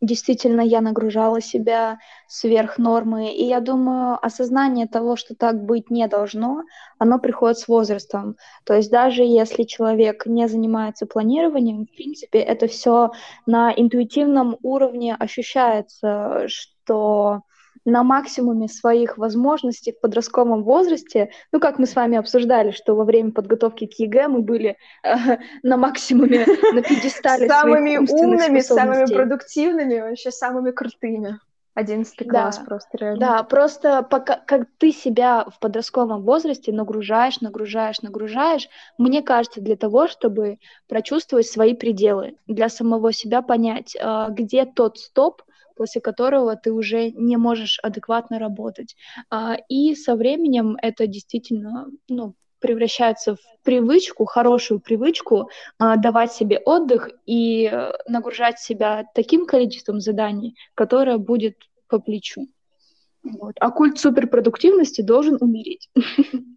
Действительно, я нагружала себя сверх нормы, и я думаю, осознание того, что так быть не должно, оно приходит с возрастом. То есть даже если человек не занимается планированием, в принципе, это все на интуитивном уровне ощущается, что на максимуме своих возможностей в подростковом возрасте, ну, как мы с вами обсуждали, что во время подготовки к ЕГЭ мы были э, на максимуме, на пьедестале Самыми умными, самыми продуктивными, вообще самыми крутыми. Одиннадцатый класс да, просто реально. Да, просто пока как ты себя в подростковом возрасте нагружаешь, нагружаешь, нагружаешь, мне кажется, для того, чтобы прочувствовать свои пределы, для самого себя понять, э, где тот стоп, после которого ты уже не можешь адекватно работать. А, и со временем это действительно ну, превращается в привычку, хорошую привычку а, давать себе отдых и э, нагружать себя таким количеством заданий, которое будет по плечу. Вот. А культ суперпродуктивности должен умереть.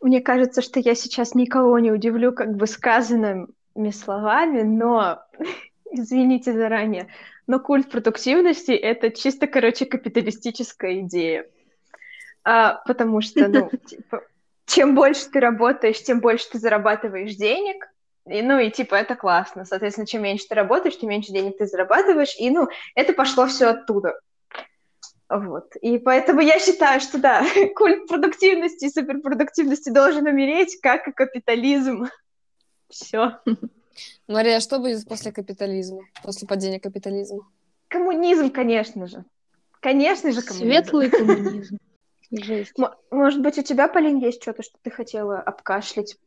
Мне кажется, что я сейчас никого не удивлю как бы сказанными словами, но извините заранее, но культ продуктивности — это чисто, короче, капиталистическая идея. А, потому что, ну, типа, чем больше ты работаешь, тем больше ты зарабатываешь денег, и, ну, и типа это классно. Соответственно, чем меньше ты работаешь, тем меньше денег ты зарабатываешь, и, ну, это пошло все оттуда. Вот. И поэтому я считаю, что да, культ продуктивности и суперпродуктивности должен умереть, как и капитализм. Все. Мария, что будет после капитализма, после падения капитализма? Коммунизм, конечно же. Конечно же, коммунизм. Светлый коммунизм. Жесть. может быть, у тебя, Полин, есть что-то, что ты хотела обкашлять?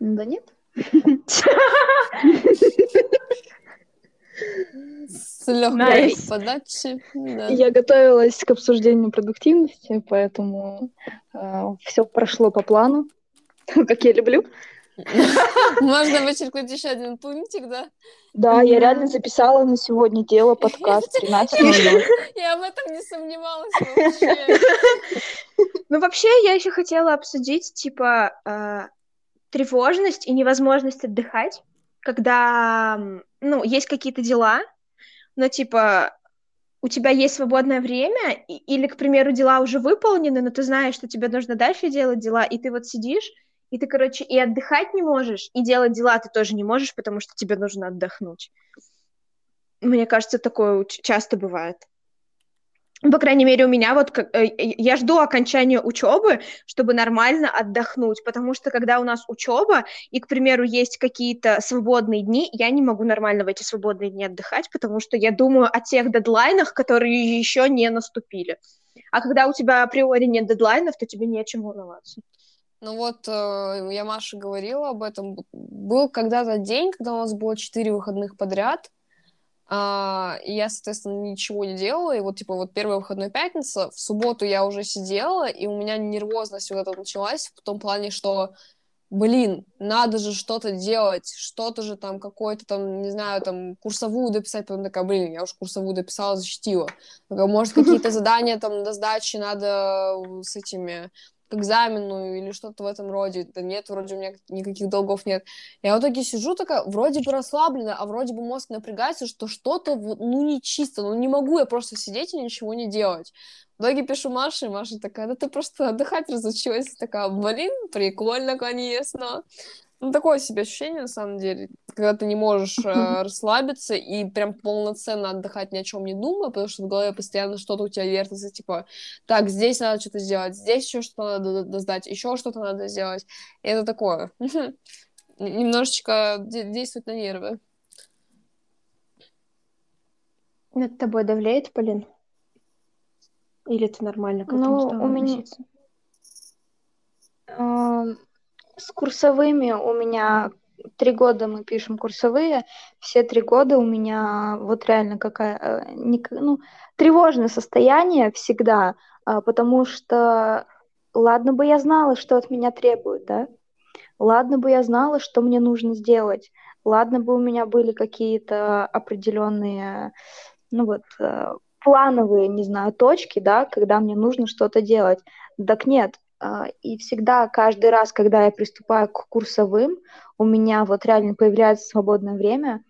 Да нет. С легкой nice. подачи. Да. Я готовилась к обсуждению продуктивности, поэтому э, все прошло по плану, как я люблю. Можно вычеркнуть еще один пунктик, да? Да, я реально записала на сегодня дело подкаст 13.00. Я об этом не сомневалась вообще. Ну, вообще, я еще хотела обсудить, типа, э, тревожность и невозможность отдыхать, когда, ну, есть какие-то дела, но, типа, у тебя есть свободное время, или, к примеру, дела уже выполнены, но ты знаешь, что тебе нужно дальше делать дела, и ты вот сидишь, и ты, короче, и отдыхать не можешь, и делать дела ты тоже не можешь, потому что тебе нужно отдохнуть. Мне кажется, такое часто бывает. По крайней мере, у меня вот как, э, я жду окончания учебы, чтобы нормально отдохнуть, потому что когда у нас учеба и, к примеру, есть какие-то свободные дни, я не могу нормально в эти свободные дни отдыхать, потому что я думаю о тех дедлайнах, которые еще не наступили. А когда у тебя априори нет дедлайнов, то тебе не о чем волноваться. Ну вот, э, я Маше говорила об этом. Был когда-то день, когда у нас было четыре выходных подряд, а, и я, соответственно, ничего не делала. И вот, типа, вот первая выходная пятница, в субботу я уже сидела, и у меня нервозность вот эта началась в том плане, что блин, надо же что-то делать, что-то же там, какой-то там, не знаю, там, курсовую дописать, потом такая, блин, я уж курсовую дописала, защитила. Может, какие-то задания там до сдачи надо с этими к экзамену или что-то в этом роде. Да нет, вроде у меня никаких долгов нет. Я в итоге сижу такая, вроде бы расслаблена, а вроде бы мозг напрягается, что что-то, ну, не чисто, ну, не могу я просто сидеть и ничего не делать. В итоге пишу Маше, и Маша такая, да ты просто отдыхать разучилась. Такая, блин, прикольно, конечно. Ну, такое себе ощущение, на самом деле, когда ты не можешь э, расслабиться и прям полноценно отдыхать ни о чем не думая, потому что в голове постоянно что-то у тебя вертится, типа, так, здесь надо что-то сделать, здесь еще что-то надо сдать, еще что-то надо сделать. И это такое. Немножечко действует на нервы. Над тобой давляет, Полин? Или ты нормально к этому ну, у меня... С курсовыми. У меня три года мы пишем курсовые, все три года у меня вот реально какая, э, ну, тревожное состояние всегда, а, потому что ладно бы я знала, что от меня требуют, да, ладно бы я знала, что мне нужно сделать, ладно бы у меня были какие-то определенные, ну вот, э, плановые, не знаю, точки, да, когда мне нужно что-то делать. Так нет, и всегда, каждый раз, когда я приступаю к курсовым, у меня вот реально появляется свободное время.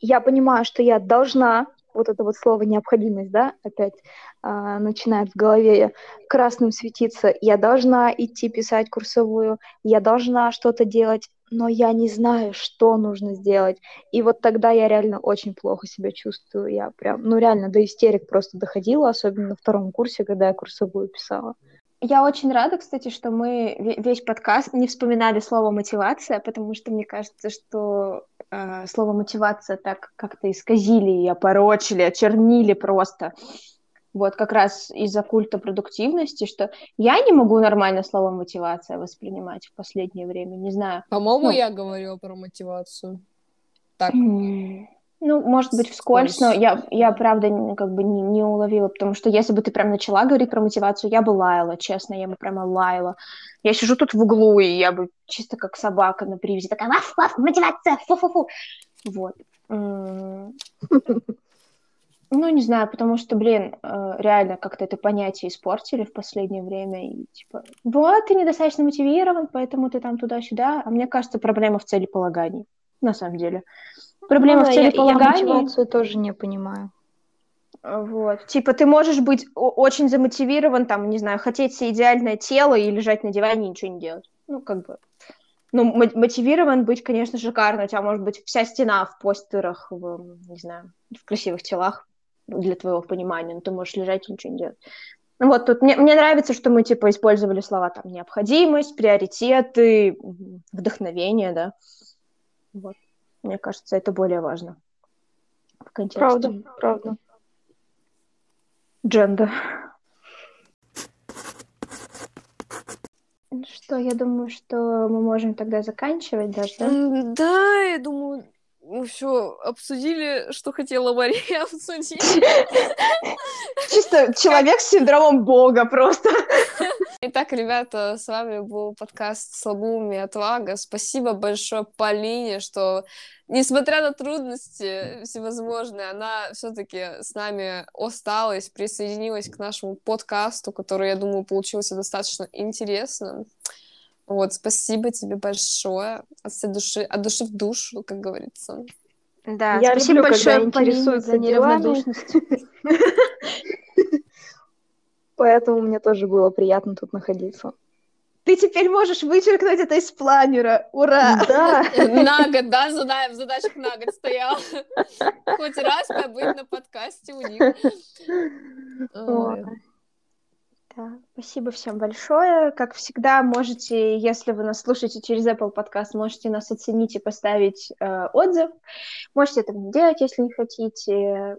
Я понимаю, что я должна, вот это вот слово необходимость, да, опять э, начинает в голове красным светиться. Я должна идти писать курсовую, я должна что-то делать, но я не знаю, что нужно сделать. И вот тогда я реально очень плохо себя чувствую. Я прям, ну реально до истерик просто доходила, особенно на втором курсе, когда я курсовую писала. Я очень рада, кстати, что мы весь подкаст не вспоминали слово мотивация, потому что мне кажется, что э, слово мотивация так как-то исказили и опорочили, очернили просто. Вот как раз из-за культа продуктивности, что я не могу нормально слово мотивация воспринимать в последнее время, не знаю. По-моему, ну, я говорила про мотивацию. Так. Ну, может быть, вскользь, но я, я правда, как бы не, не уловила, потому что если бы ты прям начала говорить про мотивацию, я бы лаяла, честно, я бы прямо лаяла. Я сижу тут в углу, и я бы чисто как собака на привязи, такая, ваф, ваф, мотивация, фу-фу-фу. Вот. Ну, не знаю, потому что, блин, э, реально как-то это понятие испортили в последнее время. И типа, вот, ты недостаточно мотивирован, поэтому ты там туда-сюда. А мне кажется, проблема в целеполагании, на самом деле. Проблема ну, в целеполагании. Я, я мотивацию тоже не понимаю. Вот. Типа, ты можешь быть очень замотивирован, там, не знаю, хотеть себе идеальное тело и лежать на диване и ничего не делать. Ну, как бы. Ну, мотивирован быть, конечно, шикарно. У тебя может быть вся стена в постерах, в, не знаю, в красивых телах для твоего понимания, но ты можешь лежать и ничего не делать. Вот тут мне, мне нравится, что мы типа использовали слова там необходимость, приоритеты, вдохновение, да. Вот. Мне кажется, это более важно в контексте. Правда, правда. Дженда. Что, я думаю, что мы можем тогда заканчивать даже, да? Да, я думаю, мы все обсудили, что хотела Мария обсудить. Чисто человек с синдромом Бога просто. Итак, ребята, с вами был подкаст «Слабоум и отвага». Спасибо большое Полине, что, несмотря на трудности всевозможные, она все-таки с нами осталась, присоединилась к нашему подкасту, который, я думаю, получился достаточно интересным. Вот, спасибо тебе большое от всей души, от души в душу, как говорится. Да, я спасибо люблю, большое, когда интересуются за неравнодушностью. Поэтому мне тоже было приятно тут находиться. Ты теперь можешь вычеркнуть это из планера. Ура! Да. На год, да, в задачах на год стоял. Хоть раз побыть на подкасте у них. Да, спасибо всем большое. Как всегда, можете, если вы нас слушаете через Apple Podcast, можете нас оценить и поставить э, отзыв. Можете это делать, если не хотите.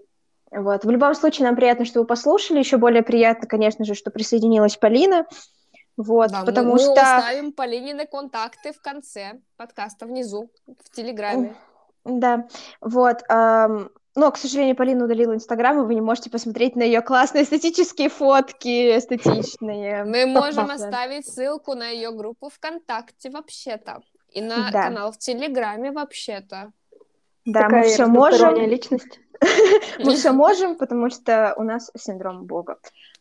Вот. В любом случае, нам приятно, что вы послушали. Еще более приятно, конечно же, что присоединилась Полина. Вот, да, потому мы, что... Мы оставим Полинины контакты в конце подкаста внизу, в Телеграме. Да, вот. Эм, Но, к сожалению, Полина удалила Инстаграм, и вы не можете посмотреть на ее классные эстетические фотки, эстетичные. Мы можем оставить ссылку на ее группу ВКонтакте вообще-то. И на да. канал в Телеграме вообще-то. Да, Такая мы все можем. личность. Мы все можем, потому что у нас синдром Бога.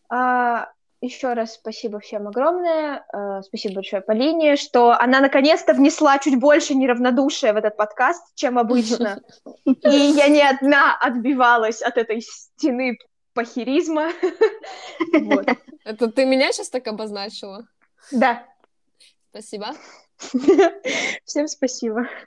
А, еще раз спасибо всем огромное. Uh, спасибо большое Полине, что она наконец-то внесла чуть больше неравнодушия в этот подкаст, чем обычно. И я не одна отбивалась от этой стены похеризма. Это ты меня сейчас так обозначила? Да. Спасибо. Всем спасибо.